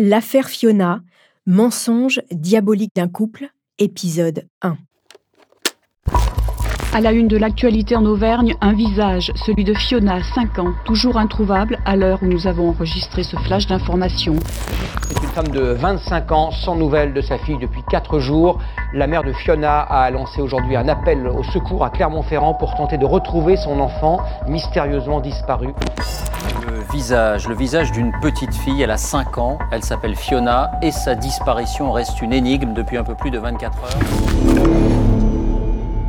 L'affaire Fiona, mensonge diabolique d'un couple, épisode 1. À la une de l'actualité en Auvergne, un visage, celui de Fiona, 5 ans, toujours introuvable à l'heure où nous avons enregistré ce flash d'information. C'est une femme de 25 ans, sans nouvelles de sa fille depuis 4 jours. La mère de Fiona a lancé aujourd'hui un appel au secours à Clermont-Ferrand pour tenter de retrouver son enfant mystérieusement disparu. Visage, le visage d'une petite fille, elle a 5 ans, elle s'appelle Fiona et sa disparition reste une énigme depuis un peu plus de 24 heures.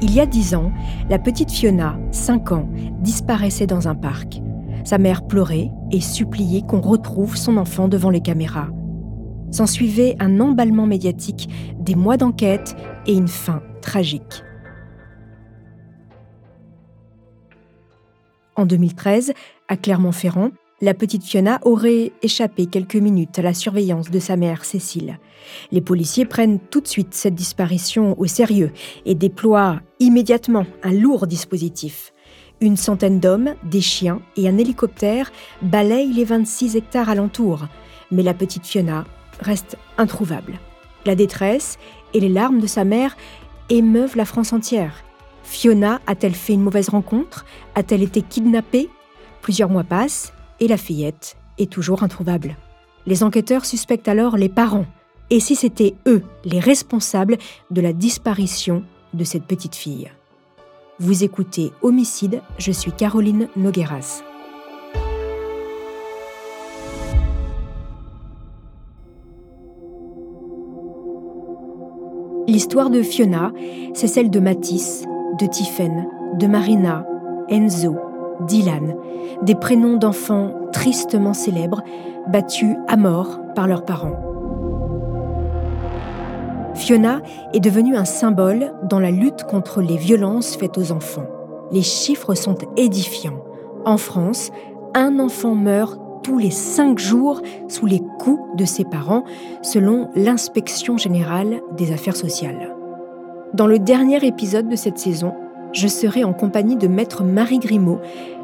Il y a dix ans, la petite Fiona, 5 ans, disparaissait dans un parc. Sa mère pleurait et suppliait qu'on retrouve son enfant devant les caméras. S'ensuivait un emballement médiatique, des mois d'enquête et une fin tragique. En 2013, à Clermont-Ferrand, la petite Fiona aurait échappé quelques minutes à la surveillance de sa mère Cécile. Les policiers prennent tout de suite cette disparition au sérieux et déploient immédiatement un lourd dispositif. Une centaine d'hommes, des chiens et un hélicoptère balayent les 26 hectares alentours, mais la petite Fiona reste introuvable. La détresse et les larmes de sa mère émeuvent la France entière. Fiona a-t-elle fait une mauvaise rencontre? A-t-elle été kidnappée? Plusieurs mois passent et la fillette est toujours introuvable. Les enquêteurs suspectent alors les parents. Et si c'était eux les responsables de la disparition de cette petite fille Vous écoutez Homicide, je suis Caroline Nogueras. L'histoire de Fiona, c'est celle de Matisse, de Tiffaine, de Marina, Enzo, Dylan, des prénoms d'enfants tristement célèbres, battus à mort par leurs parents. Fiona est devenue un symbole dans la lutte contre les violences faites aux enfants. Les chiffres sont édifiants. En France, un enfant meurt tous les cinq jours sous les coups de ses parents, selon l'inspection générale des affaires sociales. Dans le dernier épisode de cette saison, je serai en compagnie de maître Marie Grimaud,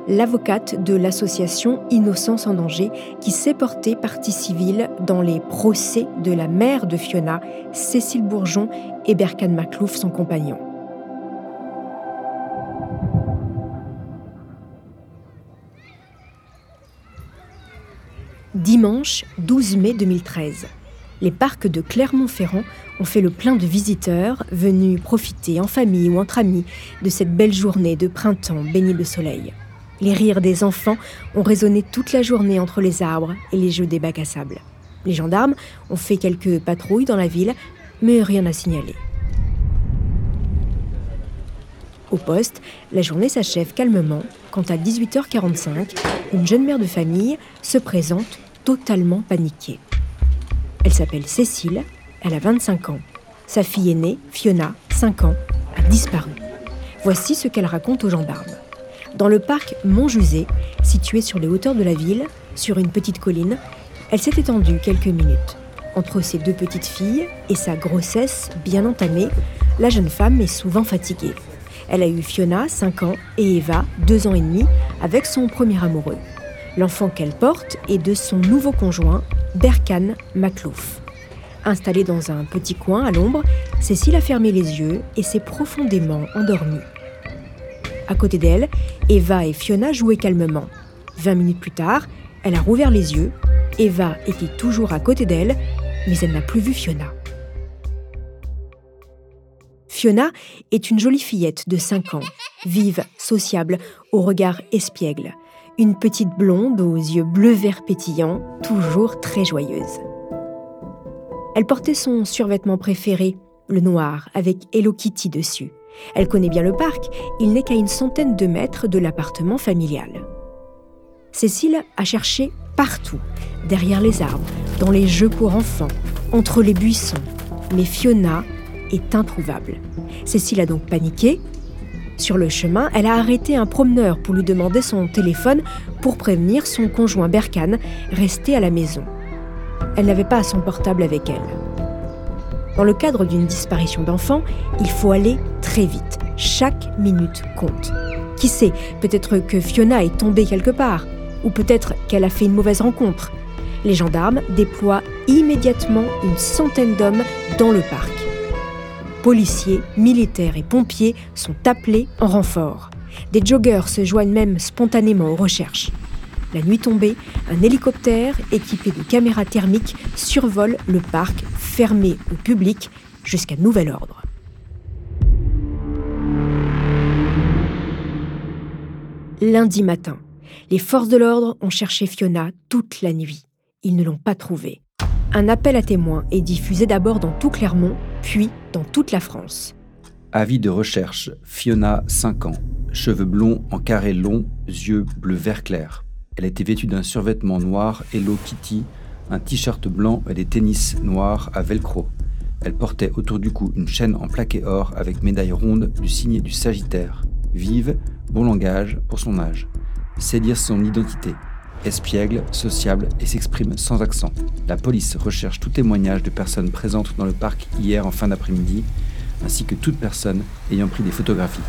l'avocate de l'association Innocence en danger, qui s'est portée partie civile dans les procès de la mère de Fiona, Cécile Bourgeon et Berkan Maclouf, son compagnon. Dimanche 12 mai 2013 les parcs de Clermont-Ferrand ont fait le plein de visiteurs venus profiter en famille ou entre amis de cette belle journée de printemps baignée de soleil. Les rires des enfants ont résonné toute la journée entre les arbres et les jeux des bacs à sable. Les gendarmes ont fait quelques patrouilles dans la ville, mais rien à signaler. Au poste, la journée s'achève calmement quand à 18h45, une jeune mère de famille se présente totalement paniquée. Elle s'appelle Cécile, elle a 25 ans. Sa fille aînée, Fiona, 5 ans, a disparu. Voici ce qu'elle raconte aux gendarmes. Dans le parc Montjusé, situé sur les hauteurs de la ville, sur une petite colline, elle s'est étendue quelques minutes. Entre ses deux petites filles et sa grossesse bien entamée, la jeune femme est souvent fatiguée. Elle a eu Fiona, 5 ans, et Eva, 2 ans et demi, avec son premier amoureux. L'enfant qu'elle porte est de son nouveau conjoint, Berkan Maclouf. Installée dans un petit coin à l'ombre, Cécile a fermé les yeux et s'est profondément endormie. À côté d'elle, Eva et Fiona jouaient calmement. Vingt minutes plus tard, elle a rouvert les yeux. Eva était toujours à côté d'elle, mais elle n'a plus vu Fiona. Fiona est une jolie fillette de 5 ans, vive, sociable, au regard espiègle une petite blonde aux yeux bleu-vert pétillants, toujours très joyeuse. Elle portait son survêtement préféré, le noir, avec Hello Kitty dessus. Elle connaît bien le parc, il n'est qu'à une centaine de mètres de l'appartement familial. Cécile a cherché partout, derrière les arbres, dans les jeux pour enfants, entre les buissons. Mais Fiona est introuvable. Cécile a donc paniqué sur le chemin, elle a arrêté un promeneur pour lui demander son téléphone pour prévenir son conjoint Berkane, resté à la maison. Elle n'avait pas son portable avec elle. Dans le cadre d'une disparition d'enfant, il faut aller très vite. Chaque minute compte. Qui sait, peut-être que Fiona est tombée quelque part, ou peut-être qu'elle a fait une mauvaise rencontre. Les gendarmes déploient immédiatement une centaine d'hommes dans le parc. Policiers, militaires et pompiers sont appelés en renfort. Des joggers se joignent même spontanément aux recherches. La nuit tombée, un hélicoptère équipé de caméras thermiques survole le parc fermé au public jusqu'à nouvel ordre. Lundi matin, les forces de l'ordre ont cherché Fiona toute la nuit. Ils ne l'ont pas trouvée. Un appel à témoins est diffusé d'abord dans tout Clermont, puis dans toute la France. Avis de recherche, Fiona, 5 ans, cheveux blonds en carré long, yeux bleu vert clair. Elle était vêtue d'un survêtement noir Hello Kitty, un t-shirt blanc et des tennis noirs à velcro. Elle portait autour du cou une chaîne en plaqué or avec médaille ronde du signe du Sagittaire. Vive, bon langage pour son âge. C'est dire son identité. Espiègle, sociable et s'exprime sans accent. La police recherche tout témoignage de personnes présentes dans le parc hier en fin d'après-midi, ainsi que toute personne ayant pris des photographies.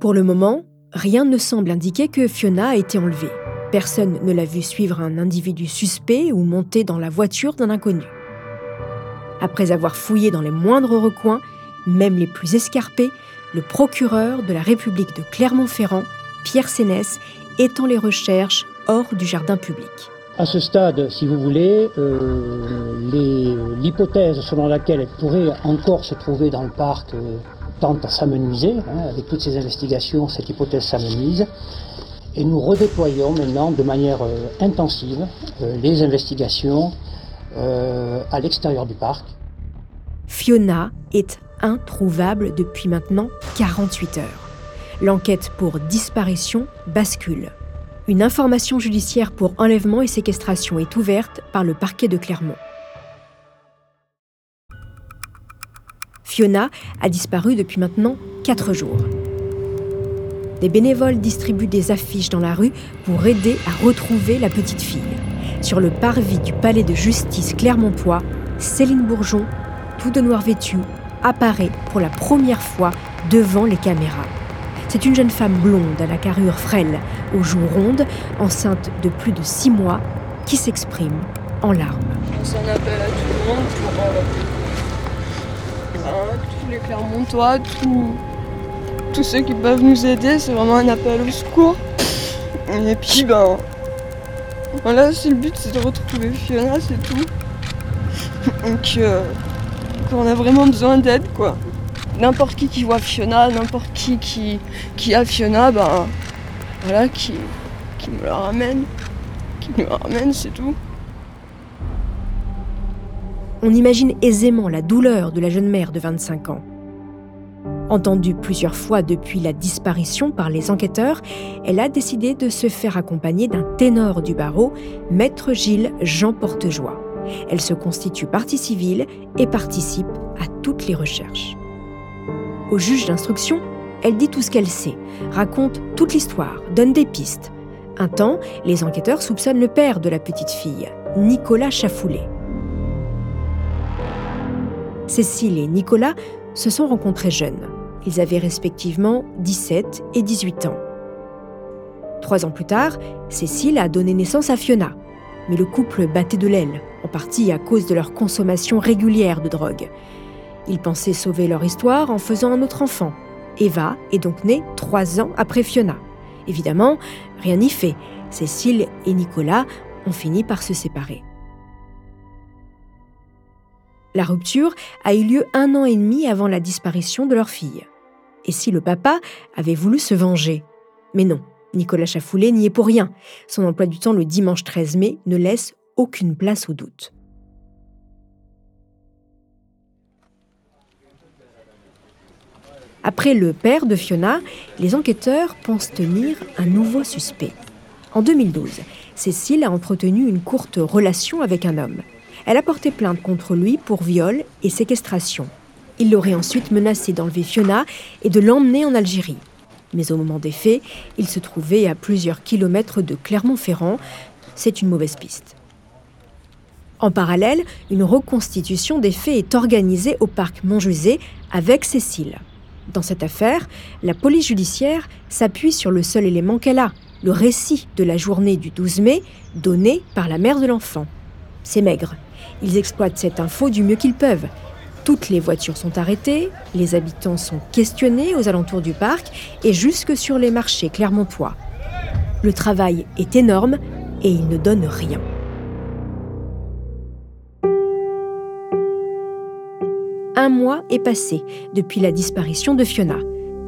Pour le moment, rien ne semble indiquer que Fiona a été enlevée. Personne ne l'a vu suivre un individu suspect ou monter dans la voiture d'un inconnu. Après avoir fouillé dans les moindres recoins, même les plus escarpés, le procureur de la République de Clermont-Ferrand, Pierre Sénès, étend les recherches hors du jardin public. À ce stade, si vous voulez, euh, l'hypothèse selon laquelle elle pourrait encore se trouver dans le parc euh, tente à s'amenuiser. Hein, avec toutes ces investigations, cette hypothèse s'amenuise. Et nous redéployons maintenant de manière euh, intensive les investigations à l'extérieur du parc. Fiona est introuvable depuis maintenant 48 heures. L'enquête pour disparition bascule. Une information judiciaire pour enlèvement et séquestration est ouverte par le parquet de Clermont. Fiona a disparu depuis maintenant 4 jours. Des bénévoles distribuent des affiches dans la rue pour aider à retrouver la petite fille. Sur le parvis du palais de justice Clermontois, Céline Bourgeon, tout de noir vêtue, apparaît pour la première fois devant les caméras. C'est une jeune femme blonde à la carrure frêle, aux joues rondes, enceinte de plus de six mois, qui s'exprime en larmes. C'est un appel à tout le monde pour euh, tous les Clermontois, tous, tous ceux qui peuvent nous aider. C'est vraiment un appel au secours. Et puis, ben, voilà, c'est le but, c'est de retrouver Fiona, c'est tout. Donc, euh, on a vraiment besoin d'aide, quoi. N'importe qui qui voit Fiona, n'importe qui, qui qui a Fiona, ben voilà, qui, qui me la ramène, qui me la ramène, c'est tout. On imagine aisément la douleur de la jeune mère de 25 ans. Entendue plusieurs fois depuis la disparition par les enquêteurs, elle a décidé de se faire accompagner d'un ténor du barreau, maître Gilles Jean Portejoie. Elle se constitue partie civile et participe à toutes les recherches. Au juge d'instruction, elle dit tout ce qu'elle sait, raconte toute l'histoire, donne des pistes. Un temps, les enquêteurs soupçonnent le père de la petite fille, Nicolas Chafoulet. Cécile et Nicolas se sont rencontrés jeunes. Ils avaient respectivement 17 et 18 ans. Trois ans plus tard, Cécile a donné naissance à Fiona. Mais le couple battait de l'aile, en partie à cause de leur consommation régulière de drogue. Ils pensaient sauver leur histoire en faisant un autre enfant. Eva est donc née trois ans après Fiona. Évidemment, rien n'y fait. Cécile et Nicolas ont fini par se séparer. La rupture a eu lieu un an et demi avant la disparition de leur fille. Et si le papa avait voulu se venger? Mais non, Nicolas Chafoulet n'y est pour rien. Son emploi du temps le dimanche 13 mai ne laisse aucune place au doute. Après le père de Fiona, les enquêteurs pensent tenir un nouveau suspect. En 2012, Cécile a entretenu une courte relation avec un homme. Elle a porté plainte contre lui pour viol et séquestration. Il l'aurait ensuite menacé d'enlever Fiona et de l'emmener en Algérie. Mais au moment des faits, il se trouvait à plusieurs kilomètres de Clermont-Ferrand. C'est une mauvaise piste. En parallèle, une reconstitution des faits est organisée au parc Montjusé avec Cécile. Dans cette affaire, la police judiciaire s'appuie sur le seul élément qu'elle a, le récit de la journée du 12 mai donné par la mère de l'enfant. C'est maigre. Ils exploitent cette info du mieux qu'ils peuvent. Toutes les voitures sont arrêtées, les habitants sont questionnés aux alentours du parc et jusque sur les marchés clermontois. Le travail est énorme et il ne donne rien. Un mois est passé depuis la disparition de Fiona.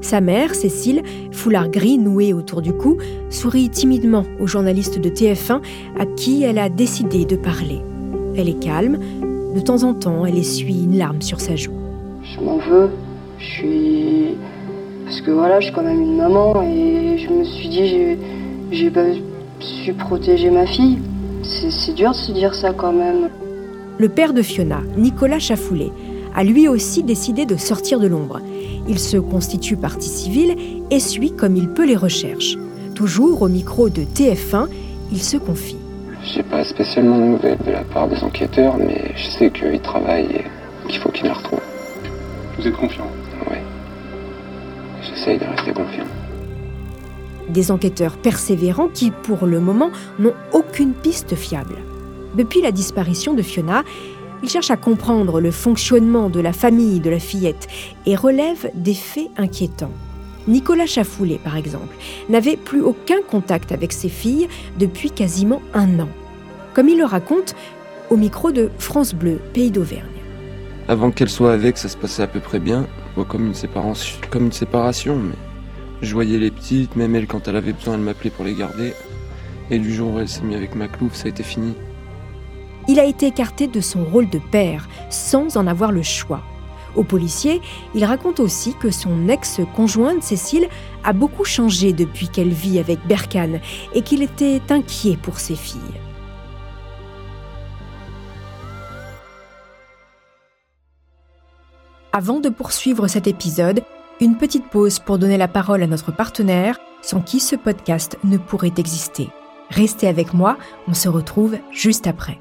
Sa mère, Cécile, foulard gris noué autour du cou, sourit timidement au journaliste de TF1 à qui elle a décidé de parler. Elle est calme, de temps en temps, elle essuie une larme sur sa joue. Je m'en veux, je suis. Parce que voilà, je suis quand même une maman et je me suis dit, j'ai pas su protéger ma fille. C'est dur de se dire ça quand même. Le père de Fiona, Nicolas Chafoulet, a lui aussi décidé de sortir de l'ombre. Il se constitue partie civile et suit comme il peut les recherches. Toujours au micro de TF1, il se confie. J'ai pas spécialement de nouvelles de la part des enquêteurs, mais je sais qu'ils travaillent et qu'il faut qu'ils la retrouvent. Vous êtes confiant? Oui. J'essaye de rester confiant. Des enquêteurs persévérants qui, pour le moment, n'ont aucune piste fiable. Depuis la disparition de Fiona, il cherche à comprendre le fonctionnement de la famille de la fillette et relève des faits inquiétants. Nicolas Chafoulet, par exemple, n'avait plus aucun contact avec ses filles depuis quasiment un an. Comme il le raconte au micro de France Bleu, Pays d'Auvergne. Avant qu'elle soit avec, ça se passait à peu près bien, comme une séparation, mais je voyais les petites, même elle, quand elle avait besoin, elle m'appelait pour les garder. Et du jour où elle s'est mise avec Maclouf, ça a été fini il a été écarté de son rôle de père, sans en avoir le choix. Au policier, il raconte aussi que son ex-conjointe Cécile a beaucoup changé depuis qu'elle vit avec Berkane et qu'il était inquiet pour ses filles. Avant de poursuivre cet épisode, une petite pause pour donner la parole à notre partenaire, sans qui ce podcast ne pourrait exister. Restez avec moi, on se retrouve juste après.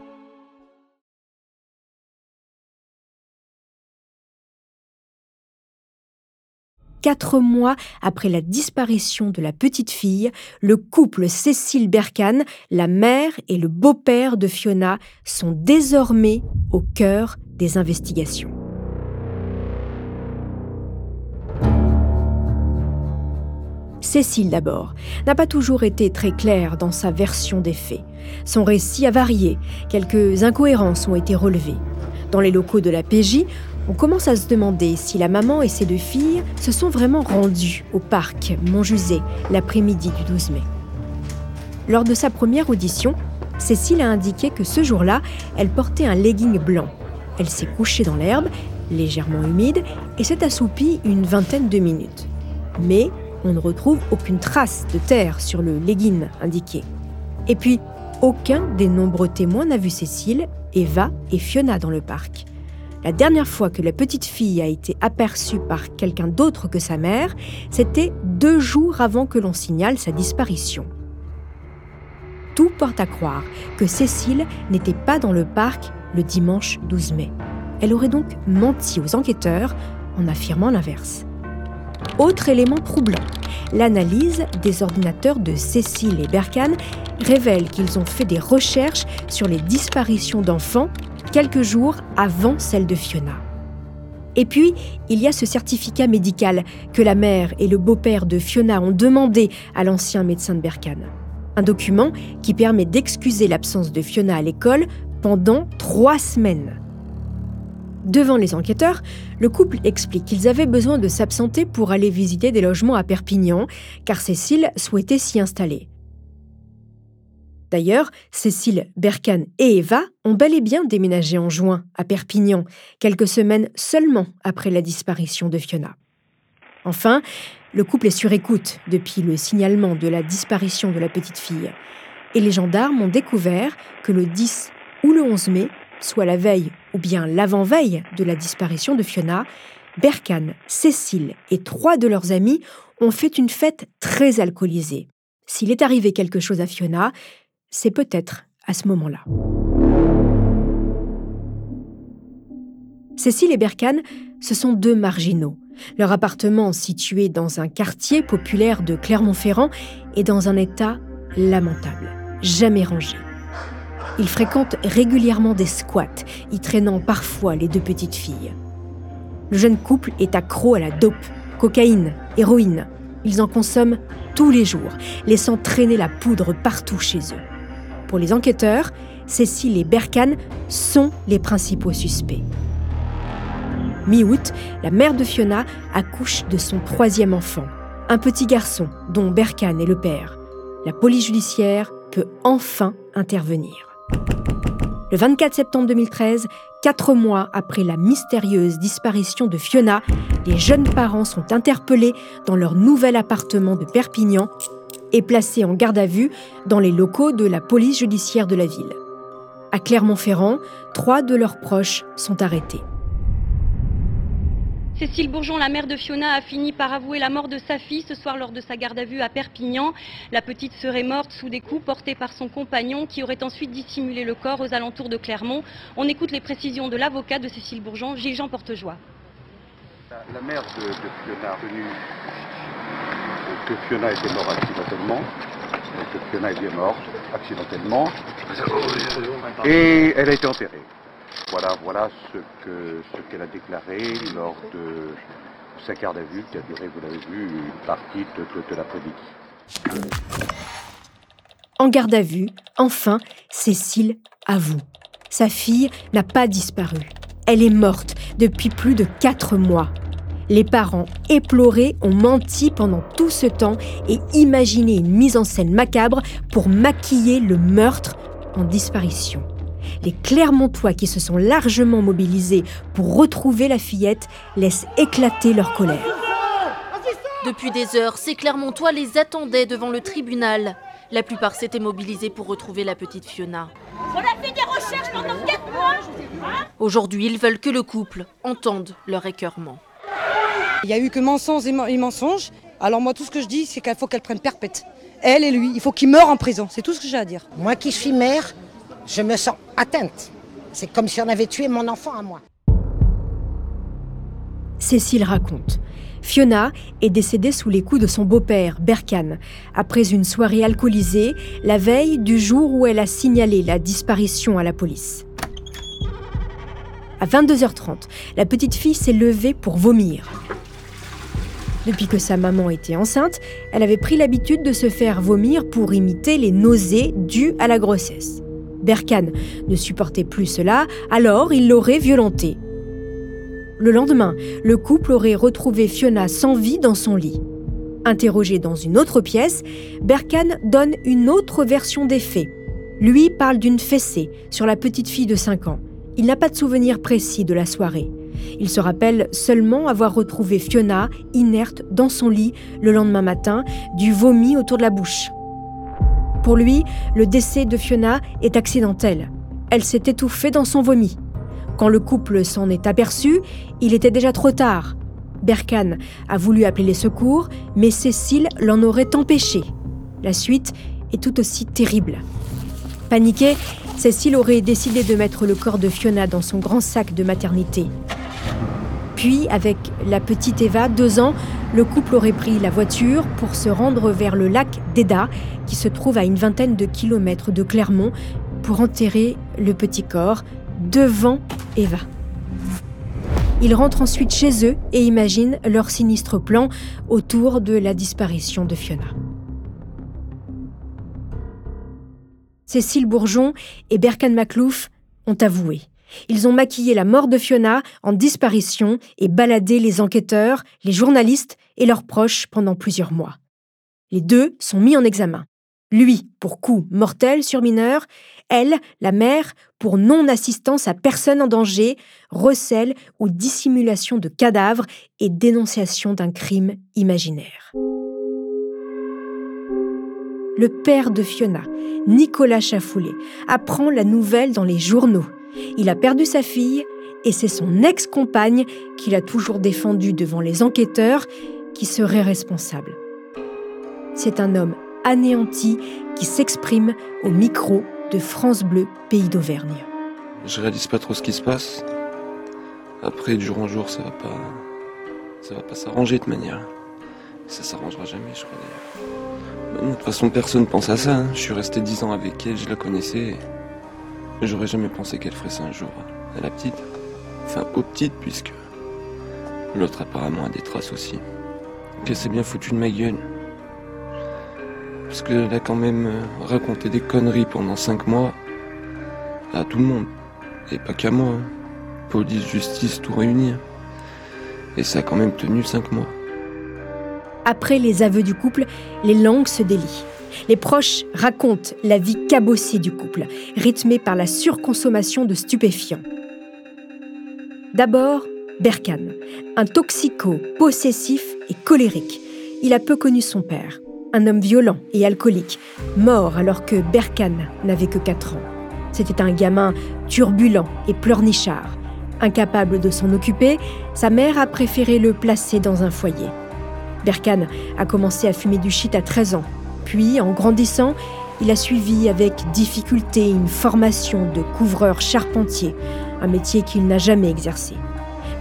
Quatre mois après la disparition de la petite fille, le couple Cécile Berkane, la mère et le beau-père de Fiona, sont désormais au cœur des investigations. Cécile d'abord, n'a pas toujours été très claire dans sa version des faits. Son récit a varié, quelques incohérences ont été relevées. Dans les locaux de la PJ, on commence à se demander si la maman et ses deux filles se sont vraiment rendues au parc Montjusé l'après-midi du 12 mai. Lors de sa première audition, Cécile a indiqué que ce jour-là, elle portait un legging blanc. Elle s'est couchée dans l'herbe, légèrement humide, et s'est assoupie une vingtaine de minutes. Mais on ne retrouve aucune trace de terre sur le legging indiqué. Et puis, aucun des nombreux témoins n'a vu Cécile, Eva et Fiona dans le parc. La dernière fois que la petite fille a été aperçue par quelqu'un d'autre que sa mère, c'était deux jours avant que l'on signale sa disparition. Tout porte à croire que Cécile n'était pas dans le parc le dimanche 12 mai. Elle aurait donc menti aux enquêteurs en affirmant l'inverse. Autre élément troublant, l'analyse des ordinateurs de Cécile et Berkane révèle qu'ils ont fait des recherches sur les disparitions d'enfants quelques jours avant celle de Fiona. Et puis, il y a ce certificat médical que la mère et le beau-père de Fiona ont demandé à l'ancien médecin de Berkane. Un document qui permet d'excuser l'absence de Fiona à l'école pendant trois semaines. Devant les enquêteurs, le couple explique qu'ils avaient besoin de s'absenter pour aller visiter des logements à Perpignan, car Cécile souhaitait s'y installer. D'ailleurs, Cécile, Berkane et Eva ont bel et bien déménagé en juin à Perpignan, quelques semaines seulement après la disparition de Fiona. Enfin, le couple est sur écoute depuis le signalement de la disparition de la petite fille. Et les gendarmes ont découvert que le 10 ou le 11 mai, soit la veille ou bien l'avant-veille de la disparition de Fiona, Berkane, Cécile et trois de leurs amis ont fait une fête très alcoolisée. S'il est arrivé quelque chose à Fiona, c'est peut-être à ce moment-là. Cécile et Berkane, ce sont deux marginaux. Leur appartement, situé dans un quartier populaire de Clermont-Ferrand, est dans un état lamentable, jamais rangé. Ils fréquentent régulièrement des squats, y traînant parfois les deux petites filles. Le jeune couple est accro à la dope, cocaïne, héroïne. Ils en consomment tous les jours, laissant traîner la poudre partout chez eux. Pour les enquêteurs, Cécile et Berkane sont les principaux suspects. Mi-août, la mère de Fiona accouche de son troisième enfant, un petit garçon dont Berkane est le père. La police judiciaire peut enfin intervenir. Le 24 septembre 2013, quatre mois après la mystérieuse disparition de Fiona, les jeunes parents sont interpellés dans leur nouvel appartement de Perpignan et placés en garde à vue dans les locaux de la police judiciaire de la ville. À Clermont-Ferrand, trois de leurs proches sont arrêtés. Cécile Bourgeon, la mère de Fiona, a fini par avouer la mort de sa fille ce soir lors de sa garde à vue à Perpignan. La petite serait morte sous des coups portés par son compagnon qui aurait ensuite dissimulé le corps aux alentours de Clermont. On écoute les précisions de l'avocat de Cécile Bourgeon, Gilles-Jean Portejoie. La, mère de, Fiona a retenu que Fiona était morte accidentellement, Fiona morte accidentellement, et elle a été enterrée. Voilà, voilà ce qu'elle a déclaré lors de sa garde à vue, qui a duré, vous l'avez vu, une partie de, de, de l'après-midi. En garde à vue, enfin, Cécile avoue. Sa fille n'a pas disparu. Elle est morte depuis plus de quatre mois. Les parents, éplorés, ont menti pendant tout ce temps et imaginé une mise en scène macabre pour maquiller le meurtre en disparition les Clermontois qui se sont largement mobilisés pour retrouver la fillette laissent éclater leur colère. Depuis des heures, ces Clermontois les attendaient devant le tribunal. La plupart s'étaient mobilisés pour retrouver la petite Fiona. On a fait des recherches pendant 4 mois Aujourd'hui, ils veulent que le couple entende leur écœurement. Il n'y a eu que mensonges et mensonges. Alors moi, tout ce que je dis, c'est qu'il faut qu'elle prenne perpète. Elle et lui, il faut qu'ils meurent en prison. C'est tout ce que j'ai à dire. Moi qui suis mère, je me sens atteinte. C'est comme si on avait tué mon enfant à moi. Cécile raconte. Fiona est décédée sous les coups de son beau-père, Berkane, après une soirée alcoolisée, la veille du jour où elle a signalé la disparition à la police. À 22h30, la petite fille s'est levée pour vomir. Depuis que sa maman était enceinte, elle avait pris l'habitude de se faire vomir pour imiter les nausées dues à la grossesse. Berkane ne supportait plus cela, alors il l'aurait violentée. Le lendemain, le couple aurait retrouvé Fiona sans vie dans son lit. Interrogé dans une autre pièce, Berkane donne une autre version des faits. Lui parle d'une fessée sur la petite fille de 5 ans. Il n'a pas de souvenir précis de la soirée. Il se rappelle seulement avoir retrouvé Fiona inerte dans son lit le lendemain matin, du vomi autour de la bouche. Pour lui, le décès de Fiona est accidentel. Elle s'est étouffée dans son vomi. Quand le couple s'en est aperçu, il était déjà trop tard. Berkane a voulu appeler les secours, mais Cécile l'en aurait empêché. La suite est tout aussi terrible. Paniquée, Cécile aurait décidé de mettre le corps de Fiona dans son grand sac de maternité. Puis, avec la petite Eva, deux ans, le couple aurait pris la voiture pour se rendre vers le lac d'Eda, qui se trouve à une vingtaine de kilomètres de Clermont, pour enterrer le petit corps devant Eva. Ils rentrent ensuite chez eux et imaginent leur sinistre plan autour de la disparition de Fiona. Cécile Bourgeon et Berkan Maclouf ont avoué. Ils ont maquillé la mort de Fiona en disparition et baladé les enquêteurs, les journalistes et leurs proches pendant plusieurs mois. Les deux sont mis en examen. Lui pour coup mortel sur mineur, elle, la mère, pour non-assistance à personne en danger, recel ou dissimulation de cadavres et dénonciation d'un crime imaginaire. Le père de Fiona, Nicolas Chafoulé, apprend la nouvelle dans les journaux. Il a perdu sa fille et c'est son ex-compagne qu'il a toujours défendue devant les enquêteurs qui serait responsable. C'est un homme anéanti qui s'exprime au micro de France Bleu, pays d'Auvergne. Je réalise pas trop ce qui se passe. Après, jour en jour, ça va pas, Ça va pas s'arranger de manière. Ça s'arrangera jamais, je crois d'ailleurs. Bah, de toute façon, personne pense à ça. hein. Je suis resté dix ans avec elle, je la connaissais. J'aurais jamais pensé qu'elle ferait ça un jour. À la petite. Enfin, aux petites, puisque l'autre apparemment a des traces aussi. Qu'elle s'est bien foutue de ma gueule. Parce qu'elle a quand même euh, raconté des conneries pendant cinq mois à tout le monde. Et pas qu'à moi. hein. Police, justice, tout réuni. hein. Et ça a quand même tenu cinq mois. Après les aveux du couple, les langues se délient. Les proches racontent la vie cabossée du couple, rythmée par la surconsommation de stupéfiants. D'abord, Berkane, un toxico, possessif et colérique. Il a peu connu son père, un homme violent et alcoolique, mort alors que Berkane n'avait que 4 ans. C'était un gamin turbulent et pleurnichard. Incapable de s'en occuper, sa mère a préféré le placer dans un foyer. Berkane a commencé à fumer du shit à 13 ans. Puis, en grandissant, il a suivi avec difficulté une formation de couvreur charpentier, un métier qu'il n'a jamais exercé.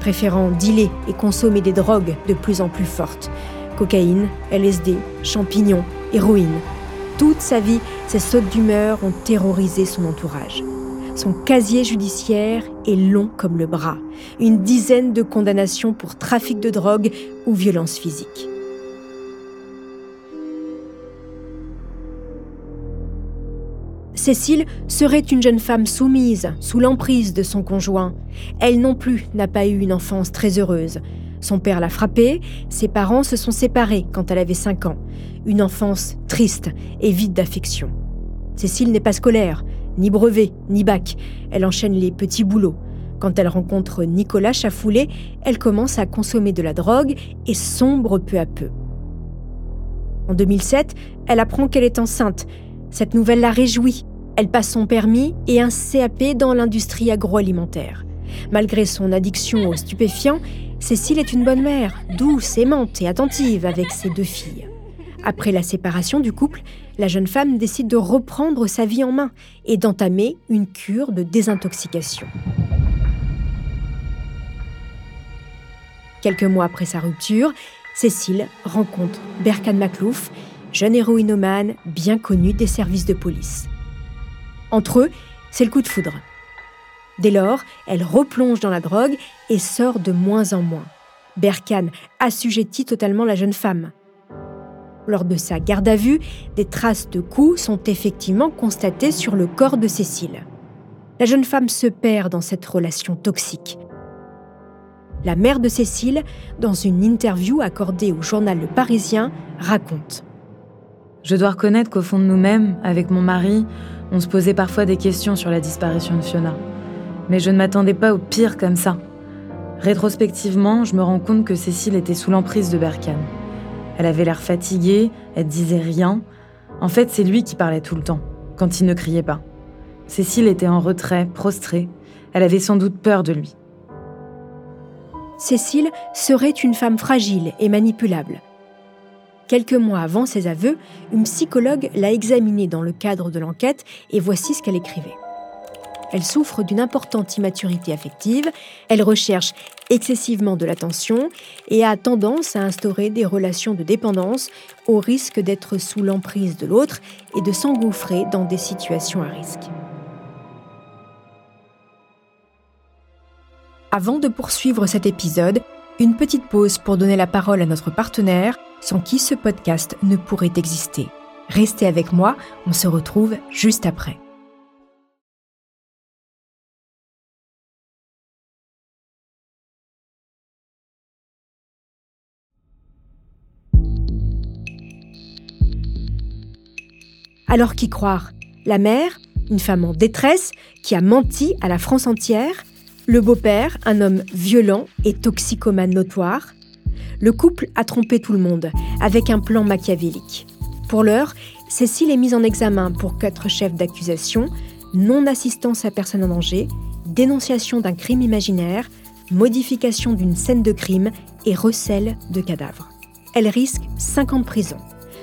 Préférant dealer et consommer des drogues de plus en plus fortes cocaïne, LSD, champignons, héroïne. Toute sa vie, ces sautes d'humeur ont terrorisé son entourage. Son casier judiciaire est long comme le bras. Une dizaine de condamnations pour trafic de drogue ou violence physique. Cécile serait une jeune femme soumise, sous l'emprise de son conjoint. Elle non plus n'a pas eu une enfance très heureuse. Son père l'a frappée, ses parents se sont séparés quand elle avait 5 ans. Une enfance triste et vide d'affection. Cécile n'est pas scolaire, ni brevet, ni bac. Elle enchaîne les petits boulots. Quand elle rencontre Nicolas Chafoulet, elle commence à consommer de la drogue et sombre peu à peu. En 2007, elle apprend qu'elle est enceinte. Cette nouvelle la réjouit. Elle passe son permis et un CAP dans l'industrie agroalimentaire. Malgré son addiction aux stupéfiants, Cécile est une bonne mère, douce, aimante et attentive avec ses deux filles. Après la séparation du couple, la jeune femme décide de reprendre sa vie en main et d'entamer une cure de désintoxication. Quelques mois après sa rupture, Cécile rencontre Berkan Maklouf, jeune héroïnomane bien connu des services de police. Entre eux, c'est le coup de foudre. Dès lors, elle replonge dans la drogue et sort de moins en moins. Berkane assujettit totalement la jeune femme. Lors de sa garde à vue, des traces de coups sont effectivement constatées sur le corps de Cécile. La jeune femme se perd dans cette relation toxique. La mère de Cécile, dans une interview accordée au journal Le Parisien, raconte Je dois reconnaître qu'au fond de nous-mêmes, avec mon mari, on se posait parfois des questions sur la disparition de Fiona. Mais je ne m'attendais pas au pire comme ça. Rétrospectivement, je me rends compte que Cécile était sous l'emprise de Berkane. Elle avait l'air fatiguée, elle disait rien. En fait, c'est lui qui parlait tout le temps, quand il ne criait pas. Cécile était en retrait, prostrée. Elle avait sans doute peur de lui. Cécile serait une femme fragile et manipulable. Quelques mois avant ses aveux, une psychologue l'a examinée dans le cadre de l'enquête et voici ce qu'elle écrivait. Elle souffre d'une importante immaturité affective, elle recherche excessivement de l'attention et a tendance à instaurer des relations de dépendance au risque d'être sous l'emprise de l'autre et de s'engouffrer dans des situations à risque. Avant de poursuivre cet épisode, une petite pause pour donner la parole à notre partenaire, sans qui ce podcast ne pourrait exister. Restez avec moi, on se retrouve juste après. Alors qui croire? La mère, une femme en détresse, qui a menti à la France entière? Le beau-père, un homme violent et toxicomane notoire? Le couple a trompé tout le monde, avec un plan machiavélique. Pour l'heure, Cécile est mise en examen pour quatre chefs d'accusation, non-assistance à personne en danger, dénonciation d'un crime imaginaire, modification d'une scène de crime et recel de cadavres. Elle risque 5 ans de prison.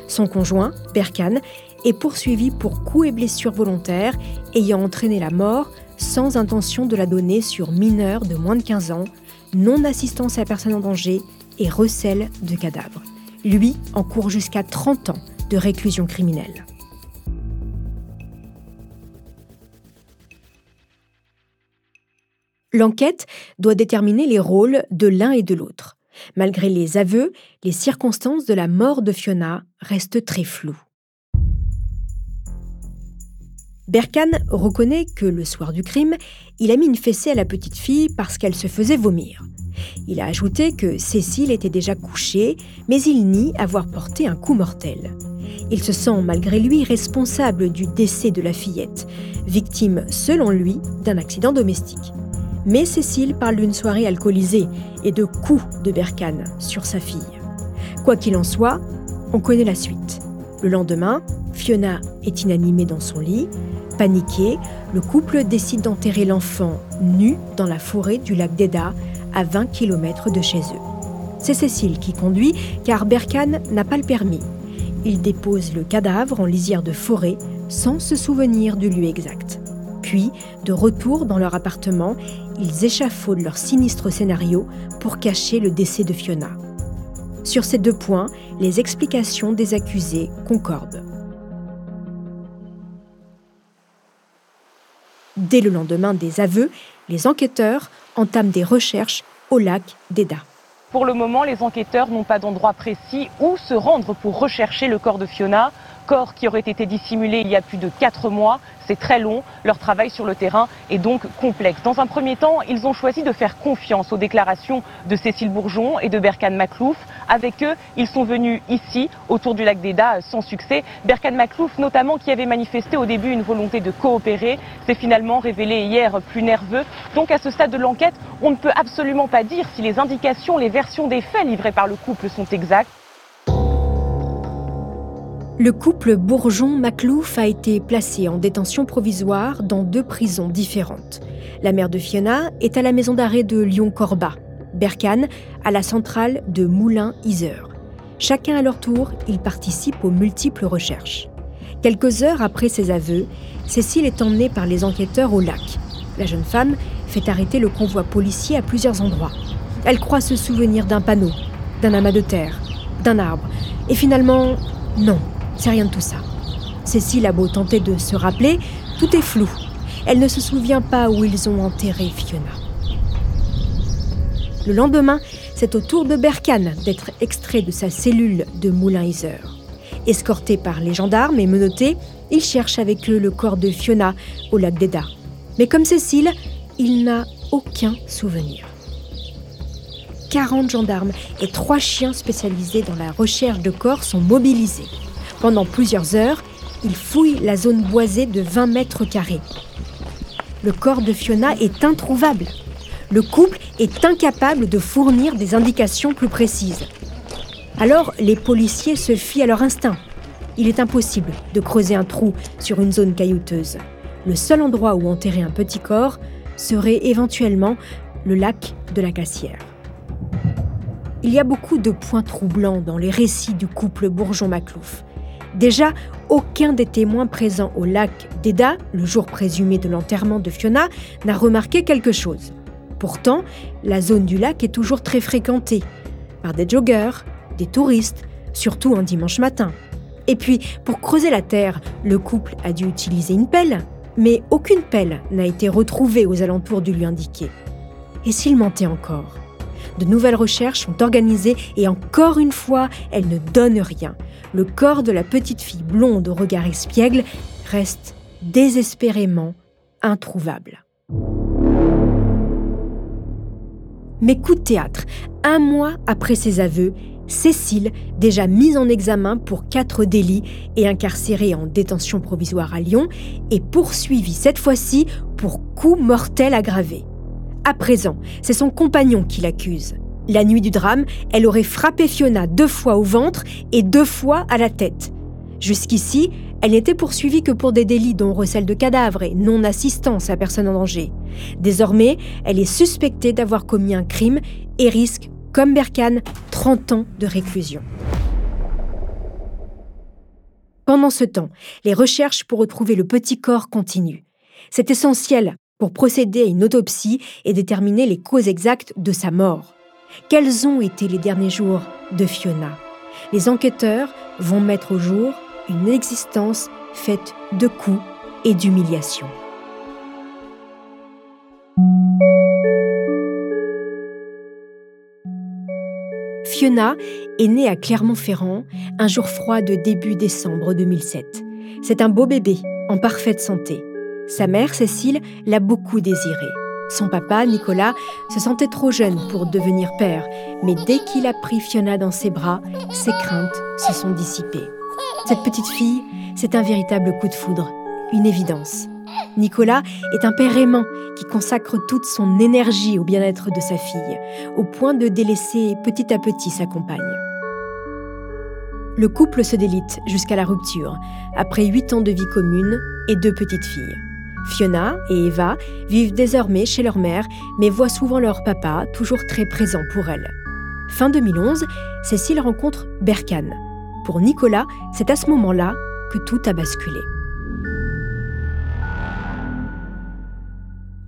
Son conjoint, Berkane, est poursuivi pour coups et blessures volontaires ayant entraîné la mort sans intention de la donner sur mineur de moins de 15 ans, non-assistance à personne en danger et recèle de cadavres. Lui encourt jusqu'à 30 ans de réclusion criminelle. L'enquête doit déterminer les rôles de l'un et de l'autre. Malgré les aveux, les circonstances de la mort de Fiona restent très floues. Berkan reconnaît que le soir du crime, il a mis une fessée à la petite fille parce qu'elle se faisait vomir. Il a ajouté que Cécile était déjà couchée, mais il nie avoir porté un coup mortel. Il se sent malgré lui responsable du décès de la fillette, victime selon lui d'un accident domestique. Mais Cécile parle d'une soirée alcoolisée et de coups de Berkane sur sa fille. Quoi qu'il en soit, on connaît la suite. Le lendemain, Fiona est inanimée dans son lit. Paniqué, le couple décide d'enterrer l'enfant nu dans la forêt du lac d'Eda, à 20 km de chez eux. C'est Cécile qui conduit car Berkane n'a pas le permis. Il dépose le cadavre en lisière de forêt sans se souvenir du lieu exact. Puis, de retour dans leur appartement, ils échafaudent leur sinistre scénario pour cacher le décès de Fiona. Sur ces deux points, les explications des accusés concordent. Dès le lendemain des aveux, les enquêteurs entament des recherches au lac d'Eda. Pour le moment, les enquêteurs n'ont pas d'endroit précis où se rendre pour rechercher le corps de Fiona corps qui aurait été dissimulé il y a plus de 4 mois. C'est très long, leur travail sur le terrain est donc complexe. Dans un premier temps, ils ont choisi de faire confiance aux déclarations de Cécile Bourgeon et de Berkane Maclouf. Avec eux, ils sont venus ici, autour du lac d'Eda, sans succès. Berkane Maclouf, notamment, qui avait manifesté au début une volonté de coopérer, s'est finalement révélé hier plus nerveux. Donc à ce stade de l'enquête, on ne peut absolument pas dire si les indications, les versions des faits livrées par le couple sont exactes. Le couple Bourgeon-Maclouf a été placé en détention provisoire dans deux prisons différentes. La mère de Fiona est à la maison d'arrêt de Lyon-Corba, Berkane à la centrale de Moulins-Isère. Chacun à leur tour, ils participent aux multiples recherches. Quelques heures après ses aveux, Cécile est emmenée par les enquêteurs au lac. La jeune femme fait arrêter le convoi policier à plusieurs endroits. Elle croit se souvenir d'un panneau, d'un amas de terre, d'un arbre. Et finalement, non, c'est rien de tout ça. Cécile a beau tenter de se rappeler, tout est flou. Elle ne se souvient pas où ils ont enterré Fiona. Le lendemain, c'est au tour de Berkane d'être extrait de sa cellule de Moulin-Isère. Escorté par les gendarmes et menotté, il cherche avec eux le corps de Fiona au lac d'Eda. Mais comme Cécile, il n'a aucun souvenir. 40 gendarmes et trois chiens spécialisés dans la recherche de corps sont mobilisés. Pendant plusieurs heures, il fouille la zone boisée de 20 mètres carrés. Le corps de Fiona est introuvable. Le couple est incapable de fournir des indications plus précises. Alors, les policiers se fient à leur instinct. Il est impossible de creuser un trou sur une zone caillouteuse. Le seul endroit où enterrer un petit corps serait éventuellement le lac de la Cassière. Il y a beaucoup de points troublants dans les récits du couple Bourgeon-Maclouf. Déjà, aucun des témoins présents au lac d'Eda, le jour présumé de l'enterrement de Fiona, n'a remarqué quelque chose. Pourtant, la zone du lac est toujours très fréquentée par des joggeurs, des touristes, surtout un dimanche matin. Et puis, pour creuser la terre, le couple a dû utiliser une pelle, mais aucune pelle n'a été retrouvée aux alentours du lieu indiqué. Et s'il mentait encore? De nouvelles recherches sont organisées et encore une fois, elles ne donnent rien. Le corps de la petite fille blonde au regard espiègle reste désespérément introuvable. Mais coup de théâtre, un mois après ses aveux, Cécile, déjà mise en examen pour quatre délits et incarcérée en détention provisoire à Lyon, est poursuivie cette fois-ci pour coup mortel aggravé. À présent, c'est son compagnon qui l'accuse. La nuit du drame, elle aurait frappé Fiona deux fois au ventre et deux fois à la tête. Jusqu'ici, elle n'était poursuivie que pour des délits dont recel de cadavres et non-assistance à personne en danger. Désormais, elle est suspectée d'avoir commis un crime et risque, comme Berkane, 30 ans de réclusion. Pendant ce temps, les recherches pour retrouver le petit corps continuent. C'est essentiel pour procéder à une autopsie et déterminer les causes exactes de sa mort. Quels ont été les derniers jours de Fiona? Les enquêteurs vont mettre au jour une existence faite de coups et d'humiliations. Fiona est née à Clermont-Ferrand un jour froid de début décembre 2007. C'est un beau bébé, en parfaite santé. Sa mère, Cécile, l'a beaucoup désiré. Son papa, Nicolas, se sentait trop jeune pour devenir père, mais dès qu'il a pris Fiona dans ses bras, ses craintes se sont dissipées. Cette petite fille, c'est un véritable coup de foudre, une évidence. Nicolas est un père aimant qui consacre toute son énergie au bien-être de sa fille, au point de délaisser petit à petit sa compagne. Le couple se délite jusqu'à la rupture, après huit ans de vie commune et deux petites filles. Fiona et Eva vivent désormais chez leur mère, mais voient souvent leur papa, toujours très présent pour elles. Fin 2011, Cécile rencontre Berkane. Pour Nicolas, c'est à ce moment-là que tout a basculé.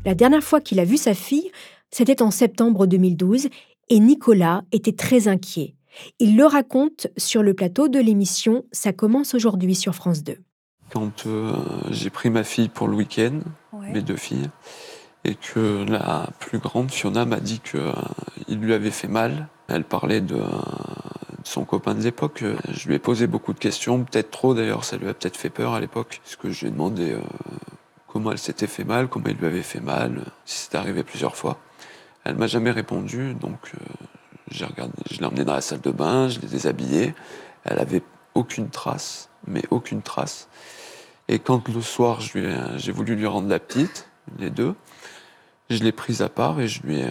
La dernière fois qu'il a vu sa fille, c'était en septembre 2012, et Nicolas était très inquiet. Il le raconte sur le plateau de l'émission Ça commence aujourd'hui sur France 2. Quand euh, j'ai pris ma fille pour le week-end, mes deux filles, et que la plus grande, Fiona, m'a dit qu'il euh, lui avait fait mal. Elle parlait de, son copain de l'époque. Je lui ai posé beaucoup de questions, peut-être trop d'ailleurs, ça lui a peut-être fait peur à l'époque, parce que je lui ai demandé euh, comment elle s'était fait mal, comment il lui avait fait mal, si c'était arrivé plusieurs fois. Elle m'a jamais répondu, donc j'ai regardé, je l'ai emmenée dans la salle de bain, je l'ai déshabillée. Elle avait aucune trace, mais aucune trace. Et quand le soir, j'ai voulu lui rendre la petite, les deux, je l'ai prise à part et je lui ai.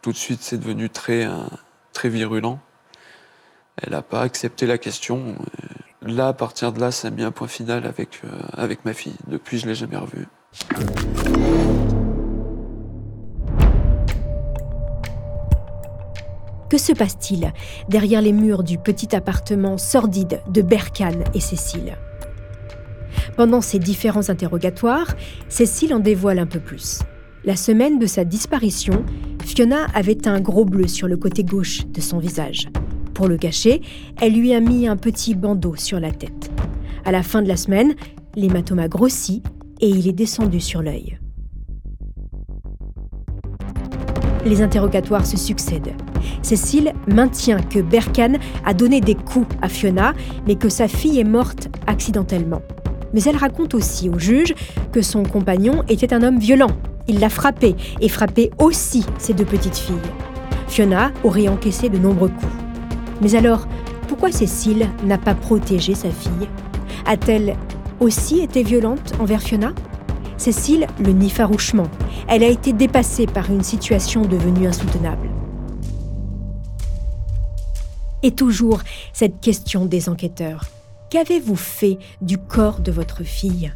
Tout de suite, c'est devenu très, très virulent. Elle n'a pas accepté la question. Là, à partir de là, ça a mis un point final avec, euh, avec ma fille. Depuis, je ne l'ai jamais revue. Que se passe-t-il derrière les murs du petit appartement sordide de Berkane et Cécile? Pendant ces différents interrogatoires, Cécile en dévoile un peu plus. La semaine de sa disparition, Fiona avait un gros bleu sur le côté gauche de son visage. Pour le cacher, elle lui a mis un petit bandeau sur la tête. À la fin de la semaine, l'hématome a grossi et il est descendu sur l'œil. Les interrogatoires se succèdent. Cécile maintient que Berkane a donné des coups à Fiona, mais que sa fille est morte accidentellement. Mais elle raconte aussi au juge que son compagnon était un homme violent. Il l'a frappé et frappé aussi ses deux petites filles. Fiona aurait encaissé de nombreux coups. Mais alors, pourquoi Cécile n'a pas protégé sa fille? A-t-elle aussi été violente envers Fiona? Cécile le nie farouchement. Elle a été dépassée par une situation devenue insoutenable. Et toujours cette question des enquêteurs. Qu'avez-vous fait du corps de votre fille?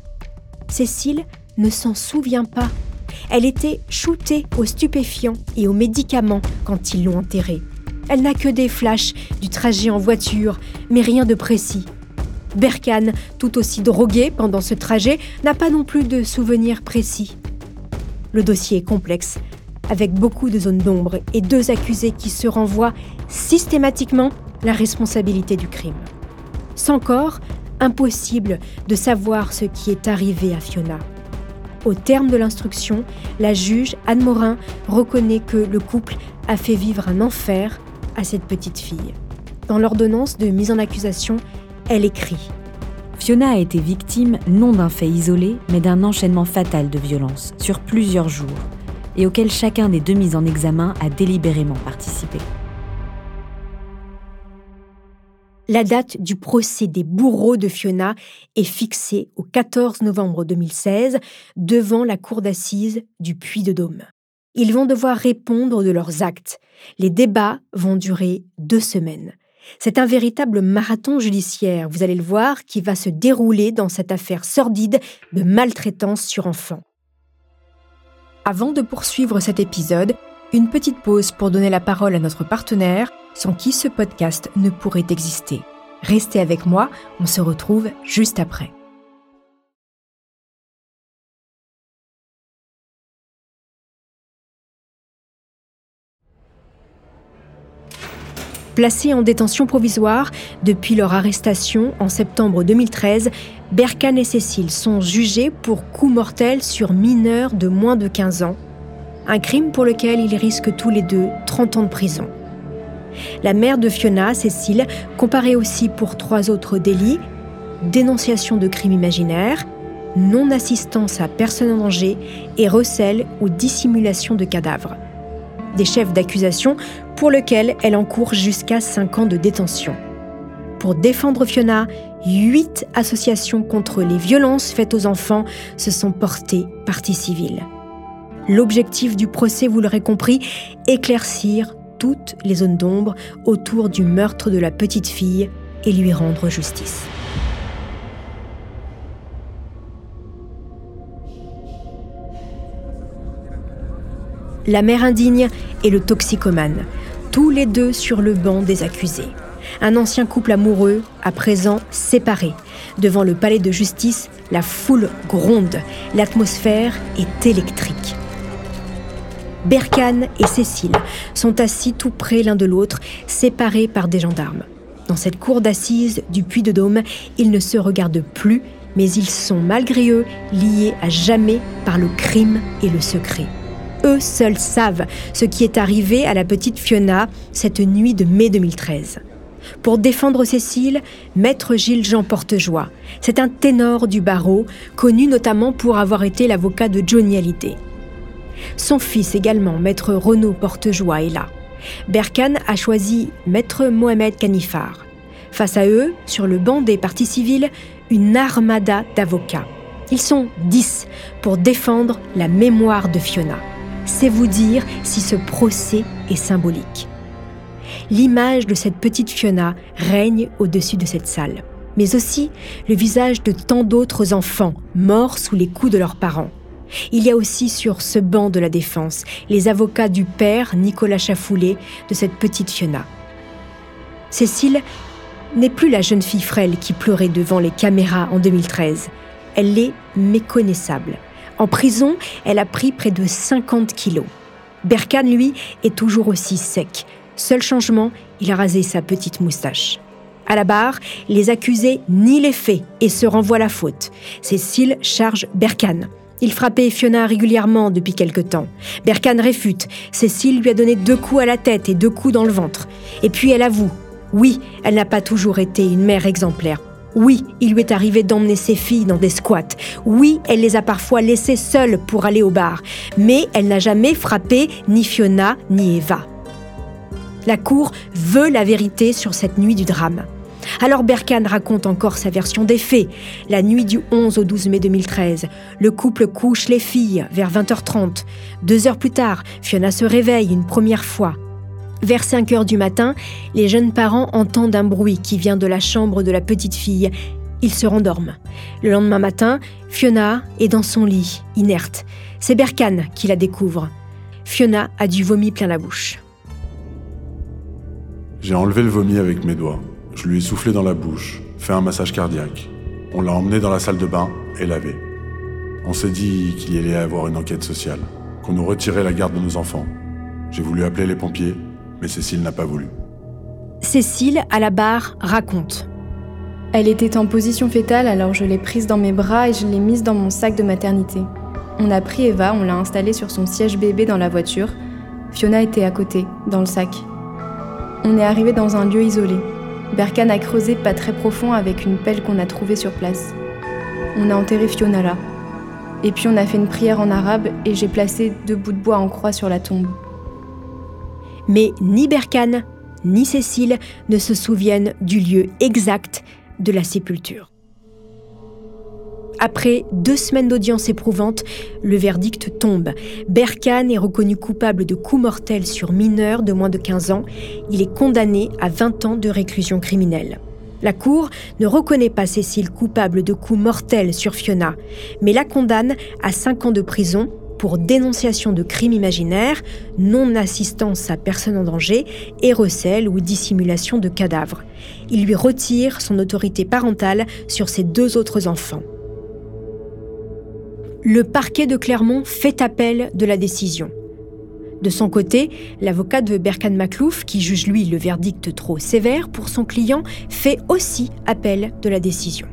Cécile ne s'en souvient pas. Elle était shootée aux stupéfiants et aux médicaments quand ils l'ont enterrée. Elle n'a que des flashs du trajet en voiture, mais rien de précis. Berkane, tout aussi drogué pendant ce trajet, n'a pas non plus de souvenirs précis. Le dossier est complexe, avec beaucoup de zones d'ombre et deux accusés qui se renvoient systématiquement la responsabilité du crime. Sans corps, impossible de savoir ce qui est arrivé à Fiona. Au terme de l'instruction, la juge Anne Morin reconnaît que le couple a fait vivre un enfer à cette petite fille. Dans l'ordonnance de mise en accusation, elle écrit Fiona a été victime non d'un fait isolé, mais d'un enchaînement fatal de violences sur plusieurs jours, et auquel chacun des deux mises en examen a délibérément participé. La date du procès des bourreaux de Fiona est fixée au 14 novembre 2016 devant la cour d'assises du Puy-de-Dôme. Ils vont devoir répondre de leurs actes. Les débats vont durer deux semaines. C'est un véritable marathon judiciaire, vous allez le voir, qui va se dérouler dans cette affaire sordide de maltraitance sur enfants. Avant de poursuivre cet épisode, une petite pause pour donner la parole à notre partenaire, sans qui ce podcast ne pourrait exister. Restez avec moi, on se retrouve juste après. Placés en détention provisoire depuis leur arrestation en septembre 2013, Berkane et Cécile sont jugés pour coup mortel sur mineurs de moins de 15 ans, un crime pour lequel ils risquent tous les deux 30 ans de prison. La mère de Fiona, Cécile, comparée aussi pour trois autres délits dénonciation de crimes imaginaires, non-assistance à personne en danger et recel ou dissimulation de cadavres. Des chefs d'accusation pour lesquels elle encourt jusqu'à 5 ans de détention. Pour défendre Fiona, huit associations contre les violences faites aux enfants se sont portées partie civile. L'objectif du procès, vous l'aurez compris, éclaircir toutes les zones d'ombre autour du meurtre de la petite fille et lui rendre justice. La mère indigne et le toxicomane, tous les deux sur le banc des accusés. Un ancien couple amoureux, à présent séparé. Devant le palais de justice, la foule gronde, l'atmosphère est électrique. Berkane et Cécile sont assis tout près l'un de l'autre, séparés par des gendarmes. Dans cette cour d'assises du Puy-de-Dôme, ils ne se regardent plus, mais ils sont malgré eux liés à jamais par le crime et le secret. Eux seuls savent ce qui est arrivé à la petite Fiona cette nuit de mai 2013. Pour défendre Cécile, maître Gilles Jean Portejoie. C'est un ténor du barreau, connu notamment pour avoir été l'avocat de Johnny Hallyday. Son fils également, maître Renaud Portejoie, est là. Berkane a choisi maître Mohamed Kanifar. Face à eux, sur le banc des partis civils, une armada d'avocats. Ils sont dix pour défendre la mémoire de Fiona. C'est vous dire si ce procès est symbolique. L'image de cette petite Fiona règne au-dessus de cette salle, mais aussi le visage de tant d'autres enfants morts sous les coups de leurs parents. Il y a aussi sur ce banc de la défense les avocats du père Nicolas Chafoulé de cette petite Fiona. Cécile n'est plus la jeune fille frêle qui pleurait devant les caméras en 2013. Elle est méconnaissable. En prison, elle a pris près de 50 kilos. Berkane, lui, est toujours aussi sec. Seul changement, il a rasé sa petite moustache. À la barre, les accusés nient les faits et se renvoient la faute. Cécile charge Berkane. Il frappait Fiona régulièrement depuis quelque temps. Berkane réfute. Cécile lui a donné deux coups à la tête et deux coups dans le ventre. Et puis elle avoue. Oui, elle n'a pas toujours été une mère exemplaire. Oui, il lui est arrivé d'emmener ses filles dans des squats. Oui, elle les a parfois laissées seules pour aller au bar. Mais elle n'a jamais frappé ni Fiona ni Eva. La Cour veut la vérité sur cette nuit du drame. Alors Berkane raconte encore sa version des faits. La nuit du 11 au 12 mai 2013, le couple couche les filles vers 20h30. Deux heures plus tard, Fiona se réveille une première fois. Vers 5 heures du matin, les jeunes parents entendent un bruit qui vient de la chambre de la petite fille. Ils se rendorment. Le lendemain matin, Fiona est dans son lit, inerte. C'est Berkane qui la découvre. Fiona a du vomi plein la bouche. J'ai enlevé le vomi avec mes doigts. Je lui ai soufflé dans la bouche, fait un massage cardiaque. On l'a emmené dans la salle de bain et lavé. On s'est dit qu'il y allait avoir une enquête sociale, qu'on nous retirait la garde de nos enfants. J'ai voulu appeler les pompiers, mais Cécile n'a pas voulu. Cécile, à la barre, raconte. Elle était en position fétale, alors je l'ai prise dans mes bras et je l'ai mise dans mon sac de maternité. On a pris Eva, on l'a installée sur son siège bébé dans la voiture. Fiona était à côté, dans le sac. On est arrivé dans un lieu isolé. Berkane a creusé pas très profond avec une pelle qu'on a trouvée sur place. On a enterré Fiona là. Et puis on a fait une prière en arabe et j'ai placé deux bouts de bois en croix sur la tombe. Mais ni Berkane ni Cécile ne se souviennent du lieu exact de la sépulture. Après deux semaines d'audience éprouvante, le verdict tombe. Berkane est reconnu coupable de coups mortels sur mineurs de moins de 15 ans. Il est condamné à 20 ans de réclusion criminelle. La Cour ne reconnaît pas Cécile coupable de coups mortels sur Fiona, mais la condamne à 5 ans de prison pour dénonciation de crimes imaginaires, non-assistance à personne en danger et recel ou dissimulation de cadavres. Il lui retire son autorité parentale sur ses deux autres enfants. Le parquet de Clermont fait appel de la décision. De son côté, l'avocat de Berkan Maklouf, qui juge lui le verdict trop sévère pour son client, fait aussi appel de la décision.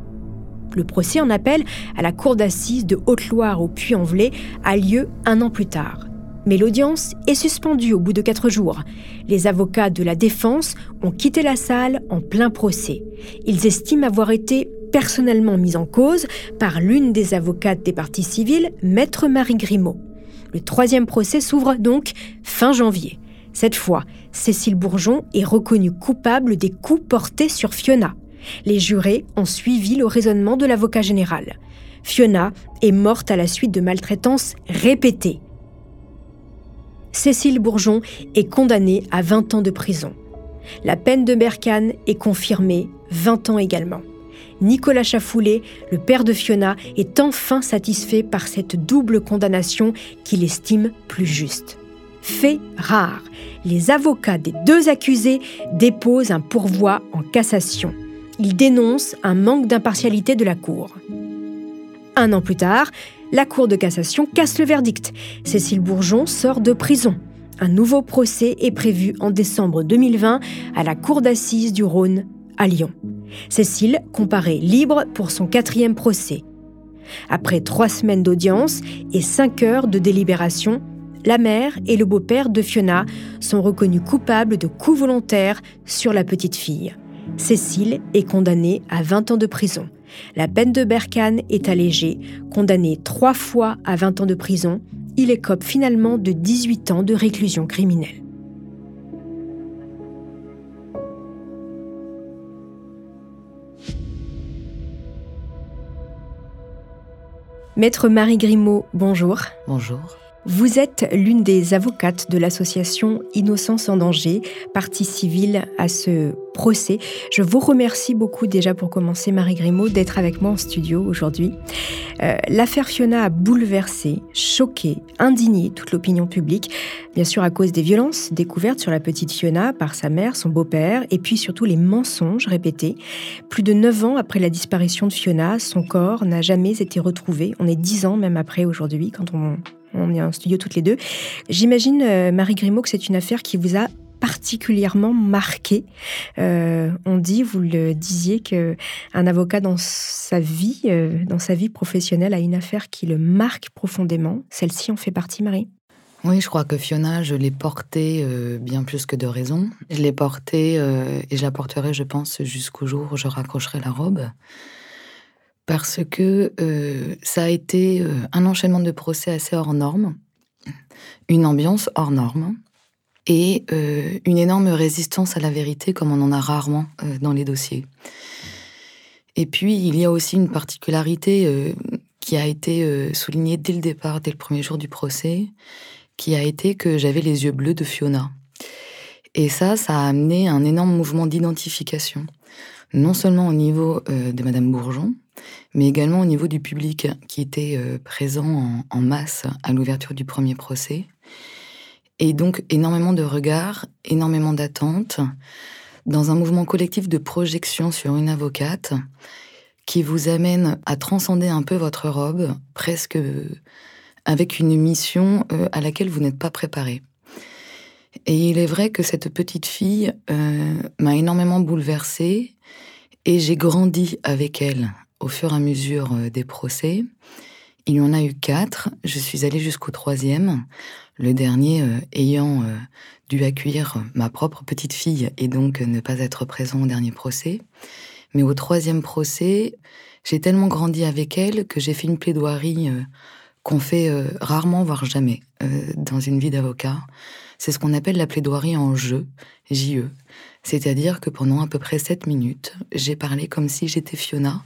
Le procès en appel à la cour d'assises de Haute-Loire au Puy-en-Velay a lieu un an plus tard. Mais l'audience est suspendue au bout de quatre jours. Les avocats de la défense ont quitté la salle en plein procès. Ils estiment avoir été personnellement mis en cause par l'une des avocates des parties civiles, maître Marie Grimaud. Le troisième procès s'ouvre donc fin janvier. Cette fois, Cécile Bourgeon est reconnue coupable des coups portés sur Fiona. Les jurés ont suivi le raisonnement de l'avocat général. Fiona est morte à la suite de maltraitances répétées. Cécile Bourgeon est condamnée à 20 ans de prison. La peine de Berkane est confirmée 20 ans également. Nicolas Chafoulet, le père de Fiona, est enfin satisfait par cette double condamnation qu'il estime plus juste. Fait rare, les avocats des deux accusés déposent un pourvoi en cassation. Ils dénoncent un manque d'impartialité de la Cour. Un an plus tard, la Cour de cassation casse le verdict. Cécile Bourgeon sort de prison. Un nouveau procès est prévu en décembre 2020 à la Cour d'assises du Rhône à Lyon. Cécile comparaît libre pour son quatrième procès. Après trois semaines d'audience et cinq heures de délibération, la mère et le beau-père de Fiona sont reconnus coupables de coups volontaires sur la petite fille. Cécile est condamnée à 20 ans de prison. La peine de Berkane est allégée. Condamné trois fois à 20 ans de prison, il écope finalement de 18 ans de réclusion criminelle. Maître Marie Grimaud, bonjour. Bonjour. Vous êtes l'une des avocates de l'association Innocence en danger, partie civile à ce procès. Je vous remercie beaucoup déjà pour commencer, Marie Grimaud, d'être avec moi en studio aujourd'hui. Euh, l'affaire Fiona a bouleversé, choqué, indigné toute l'opinion publique, bien sûr à cause des violences découvertes sur la petite Fiona par sa mère, son beau-père, et puis surtout les mensonges répétés. Plus de neuf ans après la disparition de Fiona, son corps n'a jamais été retrouvé. On est dix ans même après aujourd'hui, quand on on est en studio toutes les deux. J'imagine, euh, Marie Grimaud, que c'est une affaire qui vous a particulièrement marqué. Euh, on dit, vous le disiez, que un avocat dans sa vie, euh, dans sa vie professionnelle, a une affaire qui le marque profondément. Celle-ci en fait partie, Marie? Oui, je crois que Fiona, je l'ai portée bien plus que de raison. Je l'ai portée et je la porterai, je pense, jusqu'au jour où je raccrocherai la robe parce que euh, ça a été euh, un enchaînement de procès assez hors norme, une ambiance hors norme et euh, une énorme résistance à la vérité comme on en a rarement dans les dossiers. Et puis il y a aussi une particularité qui a été soulignée dès le départ, dès le premier jour du procès, qui a été que j'avais les yeux bleus de Fiona. Et ça, ça a amené un énorme mouvement d'identification, non seulement au niveau de Madame Bourgeon, mais également au niveau du public qui était euh, présent en, masse à l'ouverture du premier procès. Et donc énormément de regards, énormément d'attentes, dans un mouvement collectif de projection sur une avocate qui vous amène à transcender un peu votre robe, presque avec une mission euh, à laquelle vous n'êtes pas préparé. Et il est vrai que cette petite fille euh, m'a énormément bouleversée et j'ai grandi avec elle au fur et à mesure euh, des procès. Il y en a eu quatre. Je suis allée jusqu'au troisième, le dernier euh, ayant euh, dû accueillir ma propre petite fille et donc ne pas être présent au dernier procès. Mais au troisième procès, j'ai tellement grandi avec elle que j'ai fait une plaidoirie qu'on fait rarement, voire jamais, dans une vie d'avocat. C'est ce qu'on appelle la plaidoirie en jeu, JE. C'est-à-dire que pendant à peu près sept minutes, j'ai parlé comme si j'étais Fiona,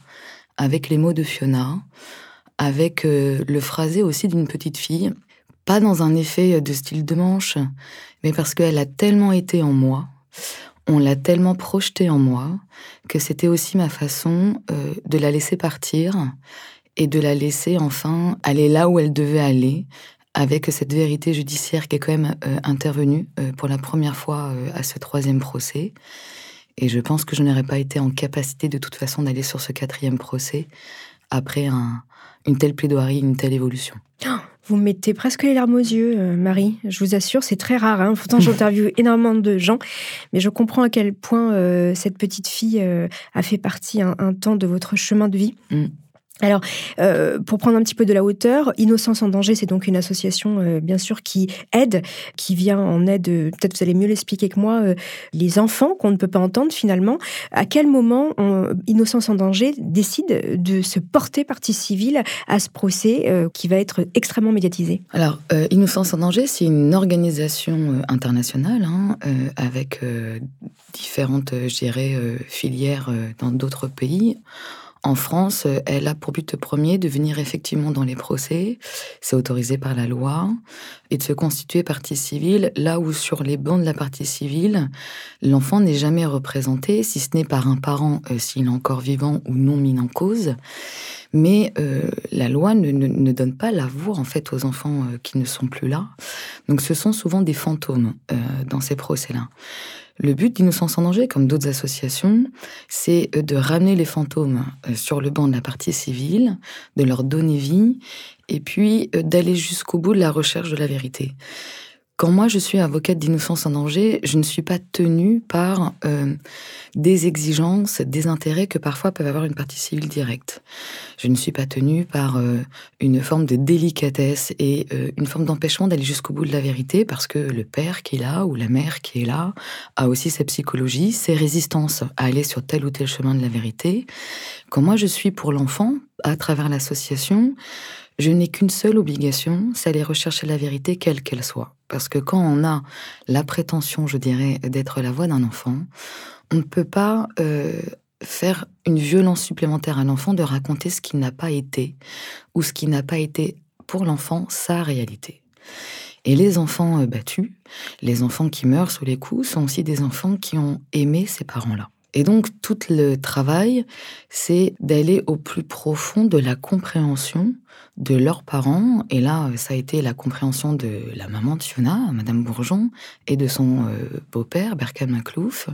avec les mots de Fiona, avec euh, le phrasé aussi d'une petite fille, pas dans un effet de style de manche, mais parce qu'elle a tellement été en moi, on l'a tellement projetée en moi, que c'était aussi ma façon euh, de la laisser partir et de la laisser enfin aller là où elle devait aller, avec cette vérité judiciaire qui est quand même euh, intervenue pour la première fois à ce troisième procès. Et je pense que je n'aurais pas été en capacité de toute façon d'aller sur ce quatrième procès après un, une telle plaidoirie, une telle évolution. Vous mettez presque les larmes aux yeux, euh, Marie. Je vous assure, c'est très rare. Hein. Pourtant, j'interviewe énormément de gens, mais je comprends à quel point euh, cette petite fille euh, a fait partie un, temps de votre chemin de vie. Mm. Alors, euh, pour prendre un petit peu de la hauteur, Innocence en danger, c'est donc une association, euh, bien sûr, qui aide, qui vient en aide, euh, peut-être vous allez mieux l'expliquer que moi, les enfants qu'on ne peut pas entendre finalement. À quel moment Innocence en danger décide de se porter partie civile à ce procès qui va être extrêmement médiatisé? Alors, Innocence en danger, c'est une organisation internationale hein, avec différentes, je dirais, filières dans d'autres pays. En France, elle a pour but premier de venir effectivement dans les procès, c'est autorisé par la loi, et de se constituer partie civile là où sur les bancs de la partie civile, l'enfant n'est jamais représenté, si ce n'est par un parent euh, s'il est encore vivant ou non mis en cause. Mais euh, la loi ne, donne pas la voix en fait aux enfants qui ne sont plus là. Donc ce sont souvent des fantômes dans ces procès-là. Le but d'Innocence en danger, comme d'autres associations, c'est euh, de ramener les fantômes euh, sur le banc de la partie civile, de leur donner vie, et puis euh, d'aller jusqu'au bout de la recherche de la vérité. Quand moi je suis avocate d'innocence en danger, je ne suis pas tenue par euh, des exigences, des intérêts que parfois peuvent avoir une partie civile directe. Je ne suis pas tenue par euh, une forme de délicatesse et euh, une forme d'empêchement d'aller jusqu'au bout de la vérité parce que le père qui est là ou la mère qui est là a aussi sa psychologie, ses résistances à aller sur tel ou tel chemin de la vérité. Quand moi je suis pour l'enfant, à travers l'association, je n'ai qu'une seule obligation, c'est aller rechercher la vérité quelle qu'elle soit. Parce que quand on a la prétention, je dirais, d'être la voix d'un enfant, on ne peut pas euh, faire une violence supplémentaire à l'enfant de raconter ce qui n'a pas été ou ce qui n'a pas été pour l'enfant sa réalité. Et les enfants euh, battus, les enfants qui meurent sous les coups, sont aussi des enfants qui ont aimé ces parents-là. Et donc, tout le travail, c'est d'aller au plus profond de la compréhension de leurs parents. Et là, ça a été la compréhension de la maman de Fiona, Madame Bourgeon, et de son euh, beau-père, Berkan Maclouf.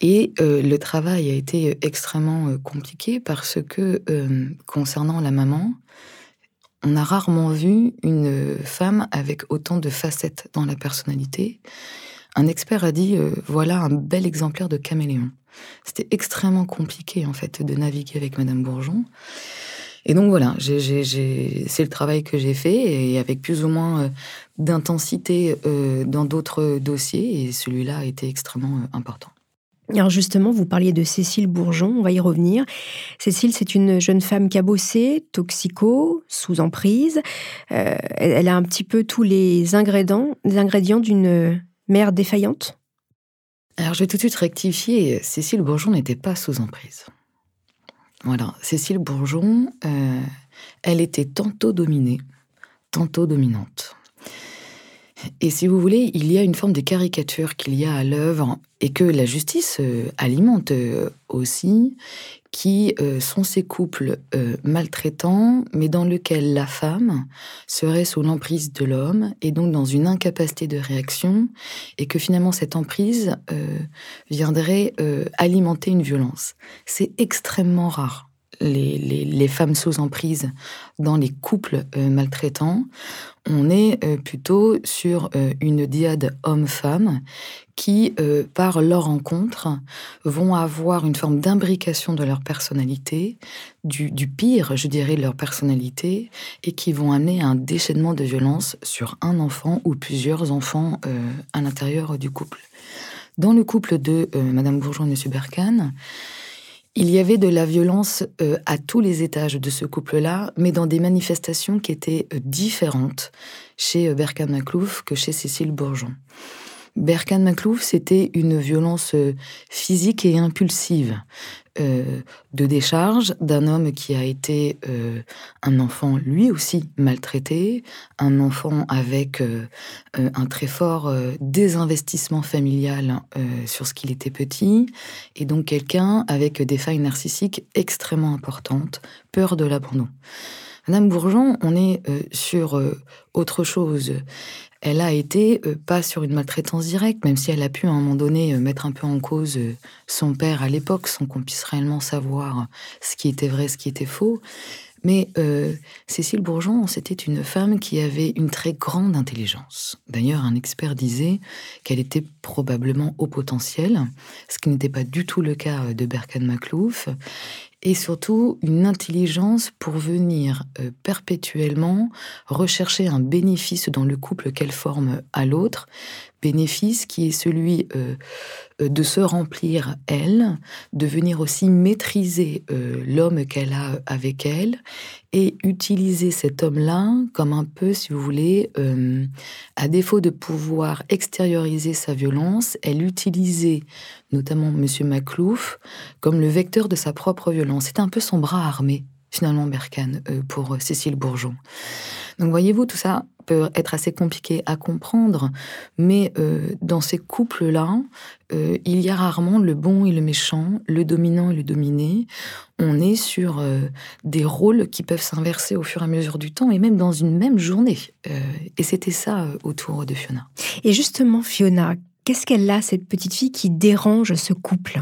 Et euh, le travail a été extrêmement euh, compliqué parce que, concernant la maman, on a rarement vu une femme avec autant de facettes dans la personnalité un expert a dit euh, voilà un bel exemplaire de caméléon. C'était extrêmement compliqué en fait de naviguer avec Madame Bourgeon. Et donc voilà, c'est le travail que j'ai fait et avec plus ou moins euh, d'intensité euh, dans d'autres dossiers et celui-là a été extrêmement important. Alors justement, vous parliez de Cécile Bourgeon, on va y revenir. Cécile, c'est une jeune femme cabossée, toxico, sous emprise. elle a un petit peu tous les ingrédients, les ingrédients d'une mère défaillante? Alors je vais tout de suite rectifier, Cécile Bourgeon n'était pas sous emprise. Voilà, Cécile Bourgeon, euh, elle était tantôt dominée, tantôt dominante. Et si vous voulez, il y a une forme de caricature qu'il y a à l'œuvre et que la justice euh, alimente euh, aussi, qui euh, sont ces couples maltraitants, mais dans lesquels la femme serait sous l'emprise de l'homme et donc dans une incapacité de réaction, et que finalement cette emprise viendrait alimenter une violence. C'est extrêmement rare. Les, femmes sous emprise dans les couples maltraitants on est euh, plutôt sur euh, une diade homme-femme qui, euh, par leur rencontre, vont avoir une forme d'imbrication de leur personnalité, du, pire, je dirais, de leur personnalité, et qui vont amener à un déchaînement de violence sur un enfant ou plusieurs enfants à l'intérieur du couple. Dans le couple de Madame Bourgeon et M. Berkane, il y avait de la violence euh, à tous les étages de ce couple-là, mais dans des manifestations qui étaient euh, différentes chez euh, Berkan Maclouf que chez Cécile Bourgeon. Berkan Maclouf, c'était une violence physique et impulsive. Euh, de décharge d'un homme qui a été euh, un enfant lui aussi maltraité, un enfant avec euh, un très fort désinvestissement familial sur ce qu'il était petit, et donc quelqu'un avec des failles narcissiques extrêmement importantes, peur de l'abandon. Madame Bourgeon, on est sur autre chose elle a été euh, pas sur une maltraitance directe, même si elle a pu à un moment donné euh, mettre un peu en cause euh, son père à l'époque, sans qu'on puisse réellement savoir ce qui était vrai, ce qui était faux. Mais Cécile Bourgeon, c'était une femme qui avait une très grande intelligence. D'ailleurs, un expert disait qu'elle était probablement au potentiel, ce qui n'était pas du tout le cas de Berkan Maklouf et surtout une intelligence pour venir euh, perpétuellement rechercher un bénéfice dans le couple qu'elle forme à l'autre, bénéfice qui est celui euh, euh, de se remplir elle, de venir aussi maîtriser l'homme qu'elle a avec elle et utiliser cet homme-là comme un peu, si vous voulez, à défaut de pouvoir extérioriser sa violence, elle utilisait notamment M. Maclouf comme le vecteur de sa propre violence. C'est un peu son bras armé, finalement, Berkane, euh, pour euh, Cécile Bourgeon. Donc voyez-vous, tout ça peut être assez compliqué à comprendre, mais euh, dans ces couples-là, il y a rarement le bon et le méchant, le dominant et le dominé. On est sur des rôles qui peuvent s'inverser au fur et à mesure du temps et même dans une même journée. et c'était ça autour de Fiona. Et justement, Fiona, qu'est-ce qu'elle a, cette petite fille, qui dérange ce couple?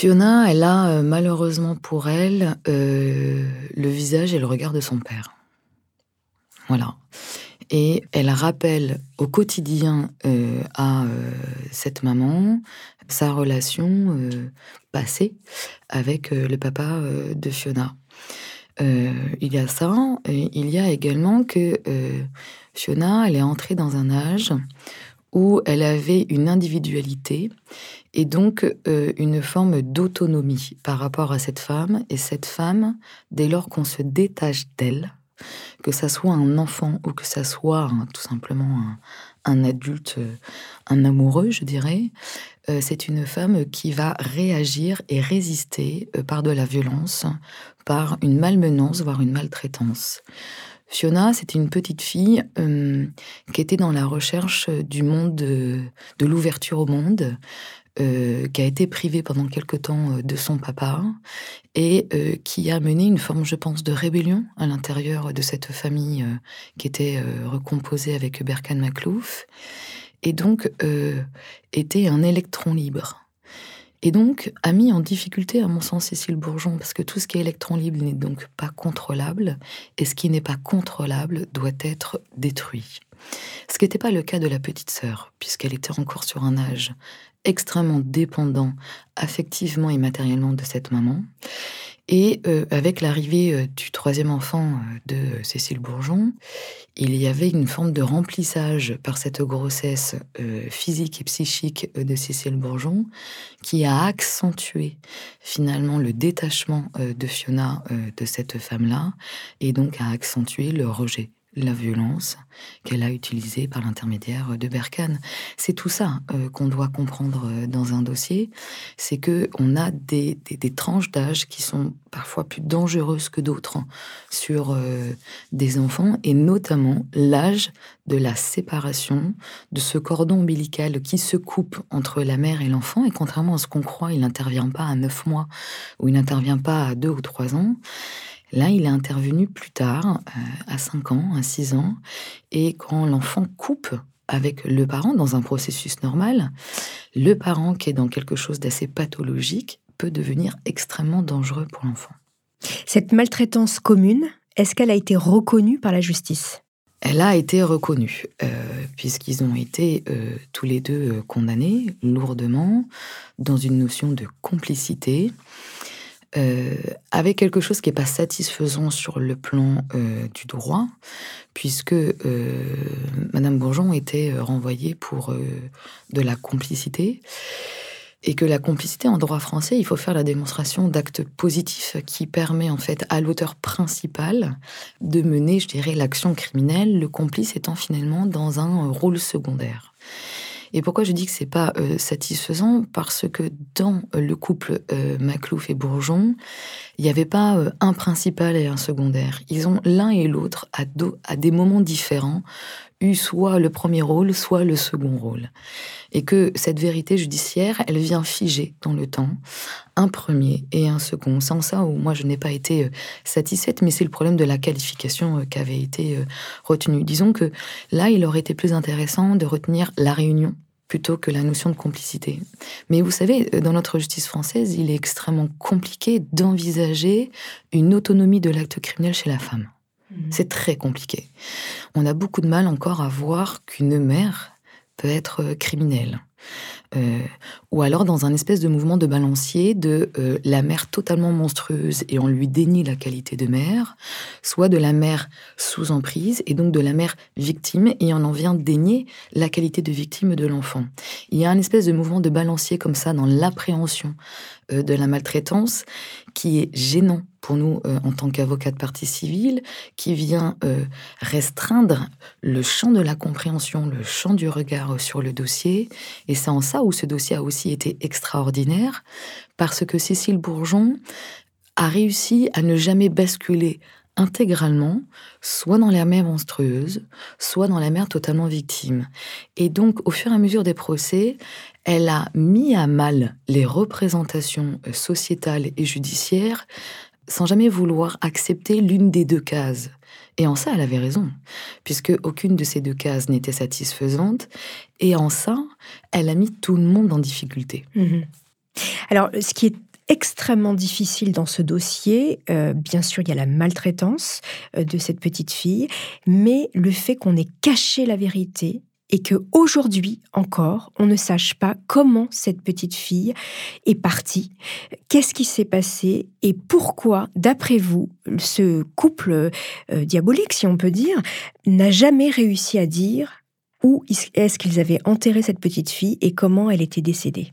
Fiona, elle a euh, malheureusement pour elle euh, le visage et le regard de son père. Voilà. Et elle rappelle au quotidien euh, à cette maman sa relation passée avec le papa de Fiona. il y a ça, il y a également que Fiona, elle est entrée dans un âge où elle avait une individualité et donc euh, une forme d'autonomie par rapport à cette femme. Et cette femme, dès lors qu'on se détache d'elle, que ça soit un enfant ou que ça soit tout simplement un, adulte, euh, un amoureux, je dirais, euh, c'est une femme qui va réagir et résister par de la violence, par une malmenance, voire une maltraitance. Fiona, c'était une petite fille qui était dans la recherche du monde, de, l'ouverture au monde, euh, qui a été privée pendant quelque temps euh, de son papa et euh, qui a mené une forme, je pense, de rébellion à l'intérieur de cette famille qui était recomposée avec Berkan Maklouf, et donc était un électron libre. Et donc a mis en difficulté, à mon sens, Cécile Bourgeon, parce que tout ce qui est électron libre n'est donc pas contrôlable, et ce qui n'est pas contrôlable doit être détruit. Ce qui n'était pas le cas de la petite sœur, puisqu'elle était encore sur un âge extrêmement dépendant affectivement et matériellement de cette maman. Et euh, avec l'arrivée euh, du troisième enfant euh, de Cécile Bourgeon, il y avait une forme de remplissage par cette grossesse physique et psychique de Cécile Bourgeon qui a accentué finalement le détachement de Fiona de cette femme-là et donc a accentué le rejet la violence qu'elle a utilisée par l'intermédiaire de Berkane. C'est tout ça euh, qu'on doit comprendre euh, dans un dossier, c'est que on a des, tranches d'âge qui sont parfois plus dangereuses que d'autres sur euh, des enfants, et notamment l'âge de la séparation, de ce cordon ombilical qui se coupe entre la mère et l'enfant, et contrairement à ce qu'on croit, il n'intervient pas à neuf mois ou il n'intervient pas à deux ou trois ans. Là, il est intervenu plus tard, euh, à 5 ans, à 6 ans, et quand l'enfant coupe avec le parent dans un processus normal, le parent qui est dans quelque chose d'assez pathologique peut devenir extrêmement dangereux pour l'enfant. Cette maltraitance commune, est-ce qu'elle a été reconnue par la justice? Elle a été reconnue, euh, puisqu'ils ont été euh, tous les deux condamnés lourdement dans une notion de complicité. Euh, avec quelque chose qui n'est pas satisfaisant sur le plan euh, du droit, puisque euh, Madame Bourgeon était renvoyée pour de la complicité, et que la complicité en droit français, il faut faire la démonstration d'actes positifs qui permet en fait à l'auteur principal de mener, je dirais, l'action criminelle, le complice étant finalement dans un rôle secondaire. Et pourquoi je dis que c'est pas euh, satisfaisant? Parce que dans euh, le couple euh, Maclouf et Bourgeon, il n'y avait pas un principal et un secondaire. Ils ont l'un et l'autre à, à des moments différents eu soit le premier rôle, soit le second rôle. Et que cette vérité judiciaire, elle vient figer dans le temps un premier et un second. Sans ça, moi je n'ai pas été euh, satisfaite, mais c'est le problème de la qualification euh, qui avait été euh, retenue. Disons que là, il aurait été plus intéressant de retenir la réunion plutôt que la notion de complicité. Mais vous savez, dans notre justice française, il est extrêmement compliqué d'envisager une autonomie de l'acte criminel chez la femme. Mhm. C'est très compliqué. On a beaucoup de mal encore à voir qu'une mère peut être criminelle. Euh, ou alors dans un espèce de mouvement de balancier de euh, la mère totalement monstrueuse et on lui dénie la qualité de mère, soit de la mère sous emprise et donc de la mère victime et on en vient dénier la qualité de victime de l'enfant. Il y a un espèce de mouvement de balancier comme ça dans l'appréhension euh, de la maltraitance qui est gênant pour nous euh, en tant qu'avocat de partie civile, qui vient restreindre le champ de la compréhension, le champ du regard sur le dossier. Et c'est en ça où ce dossier a aussi été extraordinaire, parce que Cécile Bourgeon a réussi à ne jamais basculer intégralement, soit dans la mère monstrueuse, soit dans la mère totalement victime. Et donc, au fur et à mesure des procès, elle a mis à mal les représentations euh, sociétales et judiciaires sans jamais vouloir accepter l'une des deux cases. Et en ça, elle avait raison, puisque aucune de ces deux cases n'était satisfaisante. Et en ça, elle a mis tout le monde en difficulté. Mhm. Alors, ce qui est extrêmement difficile dans ce dossier. Euh, bien sûr, il y a la maltraitance euh, de cette petite fille, mais le fait qu'on ait caché la vérité et que aujourd'hui encore, on ne sache pas comment cette petite fille est partie, qu'est-ce qui s'est passé et pourquoi, d'après vous, ce couple euh, diabolique, si on peut dire, n'a jamais réussi à dire où est-ce qu'ils avaient enterré cette petite fille et comment elle était décédée.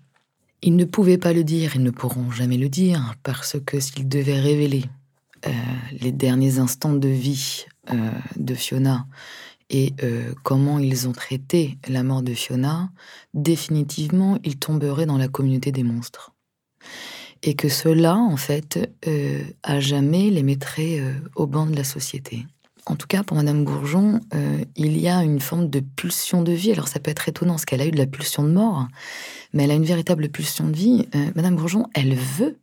Ils ne pouvaient pas le dire, ils ne pourront jamais le dire, parce que s'ils devaient révéler euh, les derniers instants de vie euh, de Fiona et euh, comment ils ont traité la mort de Fiona, définitivement, ils tomberaient dans la communauté des monstres. Et que cela, en fait, à jamais les mettrait au banc de la société. En tout cas, pour Madame Bourgeon, euh, il y a une forme de pulsion de vie. Alors ça peut être étonnant, parce qu'elle a eu de la pulsion de mort, mais elle a une véritable pulsion de vie. Euh, Madame Bourgeon, elle veut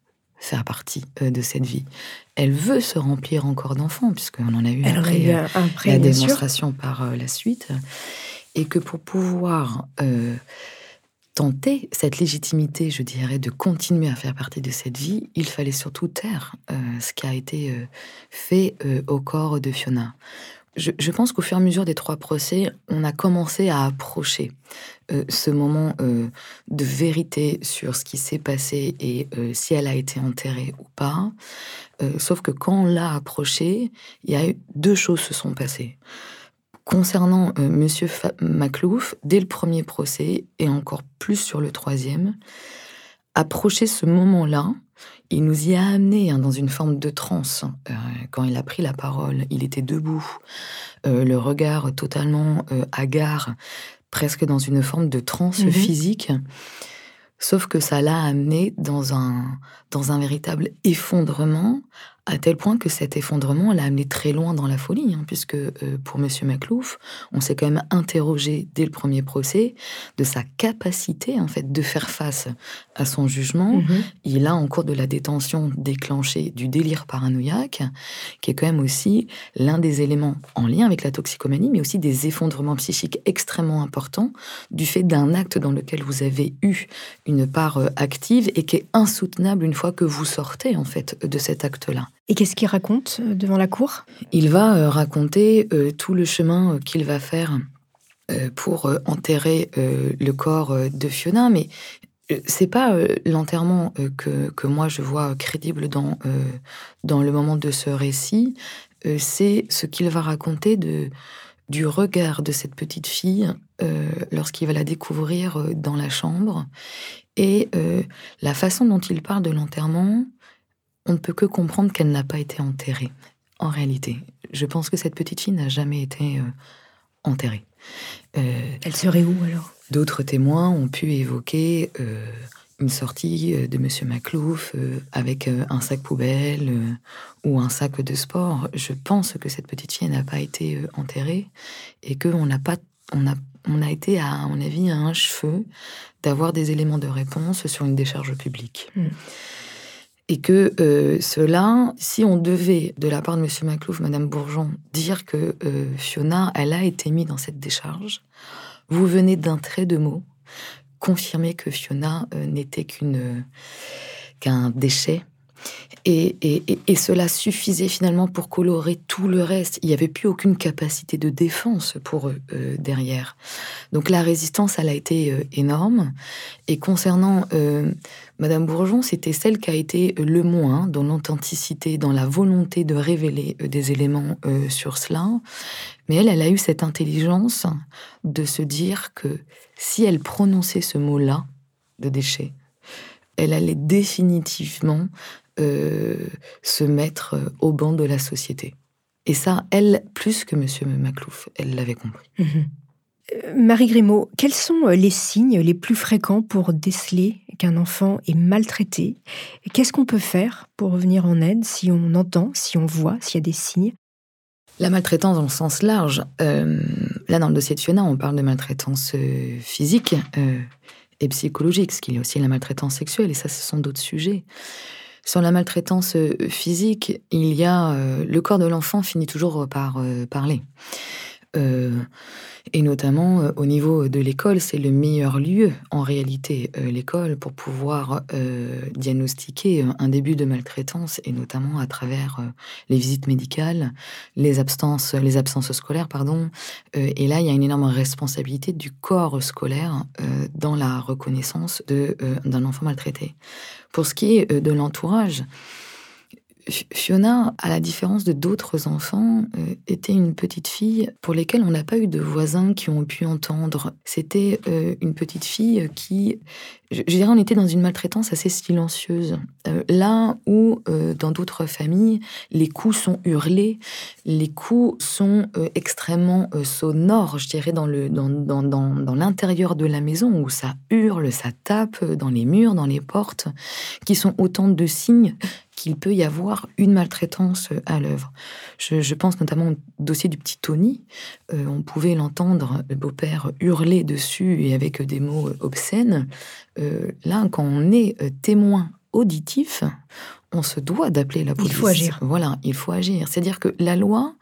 faire partie euh, de cette vie. Elle veut se remplir encore d'enfants, puisqu'on en a eu après, la démonstration par la suite. Et que pour pouvoir tenter cette légitimité, je dirais, de continuer à faire partie de cette vie, il fallait surtout taire euh, ce qui a été euh, fait euh, au corps de Fiona. Je, pense qu'au fur et à mesure des trois procès, on a commencé à approcher ce moment de vérité sur ce qui s'est passé et si elle a été enterrée ou pas. sauf que quand on l'a approché, il y a eu deux choses se sont passées. Concernant. Euh, Monsieur Maclouf, dès le premier procès, et encore plus sur le troisième, approcher ce moment-là, il nous y a amené hein, dans une forme de transe. Euh, quand il a pris la parole, il était debout, euh, le regard totalement hagard, presque dans une forme de transe mmh physique. Sauf que ça l'a amené dans un, dans un véritable effondrement à tel point que cet effondrement l'a amené très loin dans la folie, hein, puisque euh, pour M. Maclouf, on s'est quand même interrogé dès le premier procès de sa capacité en fait de faire face à son jugement. Mhm. Il a en cours de la détention déclenché du délire paranoïaque, qui est quand même aussi l'un des éléments en lien avec la toxicomanie, mais aussi des effondrements psychiques extrêmement importants du fait d'un acte dans lequel vous avez eu une part euh, active et qui est insoutenable une fois que vous sortez en fait de cet acte-là. Et qu'est-ce qu'il raconte euh, devant la cour? Il va euh, raconter euh, tout le chemin qu'il va faire pour enterrer le corps de Fiona, mais c'est pas l'enterrement que, que, moi je vois crédible dans, dans le moment de ce récit, c'est ce qu'il va raconter du regard de cette petite fille lorsqu'il va la découvrir dans la chambre. Et la façon dont il parle de l'enterrement, on ne peut que comprendre qu'elle n'a pas été enterrée. En réalité, je pense que cette petite fille n'a jamais été euh, enterrée. Euh, Elle serait où alors? D'autres témoins ont pu évoquer euh, une sortie de Monsieur Maclouf avec un sac poubelle ou un sac de sport. Je pense que cette petite fille n'a pas été enterrée et qu'on n'a pas, on a, on a été à, mon avis, à un cheveu d'avoir des éléments de réponse sur une décharge publique. Hmm. Et que euh, cela, si on devait, de la part de M. Maclouf, Mme Bourgeon, dire que euh, Fiona, elle a été mise dans cette décharge, vous venez d'un trait de mots confirmer que Fiona n'était qu'une qu'un déchet et, cela suffisait finalement pour colorer tout le reste. Il n'y avait plus aucune capacité de défense pour eux euh, derrière. Donc la résistance, elle a été euh, énorme. Et concernant euh, Madame Bourgeon, c'était celle qui a été le moins dans l'authenticité, dans la volonté de révéler des éléments sur cela. Mais elle, elle a eu cette intelligence de se dire que si elle prononçait ce mot-là, de déchet, elle allait définitivement euh, se mettre euh, au banc de la société. Et ça, elle, plus que Monsieur Maclouf, elle l'avait compris. Mhm. Euh, Marie Grimaud, quels sont les signes les plus fréquents pour déceler qu'un enfant est maltraité? Qu'est-ce qu'on peut faire pour revenir en aide si on entend, si on voit, s'il y a des signes? La maltraitance dans le sens large, là dans le dossier de Fiona, on parle de maltraitance physique et psychologique, ce qu'il y a aussi la maltraitance sexuelle, et ça, ce sont d'autres sujets. Sur la maltraitance euh, physique, il y a euh, le corps de l'enfant finit toujours par euh, parler. Et notamment au niveau de l'école, c'est le meilleur lieu en réalité, l'école, pour pouvoir diagnostiquer un début de maltraitance, et notamment à travers les visites médicales, les absences, les absences scolaires, pardon. et là, il y a une énorme responsabilité du corps scolaire dans la reconnaissance d'un enfant maltraité. Pour ce qui est euh, de l'entourage, Fiona, à la différence de d'autres enfants, euh, était une petite fille pour lesquelles on n'a pas eu de voisins qui ont pu entendre. C'était euh, une petite fille qui, je, dirais, on était dans une maltraitance assez silencieuse. Euh, là où, dans d'autres familles, les coups sont hurlés, les coups sont extrêmement sonores, je dirais, dans, le, dans, dans, dans, dans l'intérieur de la maison, où ça hurle, ça tape dans les murs, dans les portes, qui sont autant de signes qu'il peut y avoir une maltraitance euh, à l'œuvre. Je, pense notamment au dossier du petit Tony. Euh, on pouvait l'entendre, le beau-père, hurler dessus et avec des mots euh, obscènes. là, quand on est témoin auditif, on se doit d'appeler la police. Il faut agir. Voilà, il faut agir. C'est-à-dire que la loi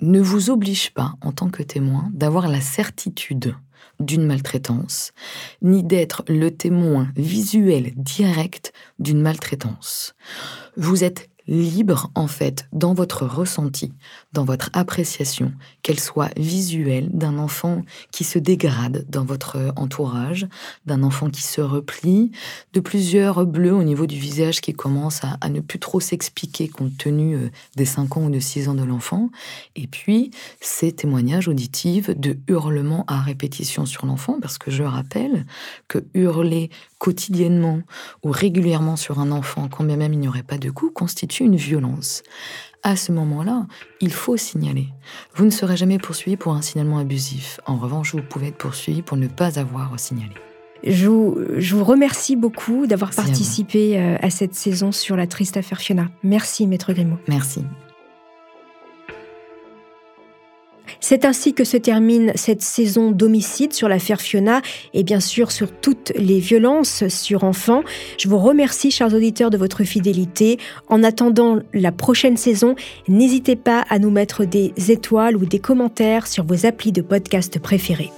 ne vous oblige pas, en tant que témoin, d'avoir la certitude d'une maltraitance, ni d'être le témoin visuel direct d'une maltraitance. Vous êtes libre, en fait, dans votre ressenti, dans votre appréciation, qu'elle soit visuelle d'un enfant qui se dégrade dans votre entourage, d'un enfant qui se replie, de plusieurs bleus au niveau du visage qui commencent à, ne plus trop s'expliquer compte tenu euh, des 5 ans ou de 6 ans de l'enfant, et puis ces témoignages auditifs de hurlements à répétition sur l'enfant, parce que je rappelle que hurler quotidiennement ou régulièrement sur un enfant, quand bien même il n'y aurait pas de coup, constitue une violence. À ce moment-là, il faut signaler. Vous ne serez jamais poursuivi pour un signalement abusif. En revanche, vous pouvez être poursuivi pour ne pas avoir signalé. Je vous, je vous remercie beaucoup d'avoir participé à, euh, à cette saison sur la triste affaire Fiona. Merci, Maître Grimaud. Merci. C'est ainsi que se termine cette saison d'homicide sur l'affaire Fiona et bien sûr sur toutes les violences sur enfants. Je vous remercie, chers auditeurs, de votre fidélité. En attendant la prochaine saison, n'hésitez pas à nous mettre des étoiles ou des commentaires sur vos applis de podcast préférés.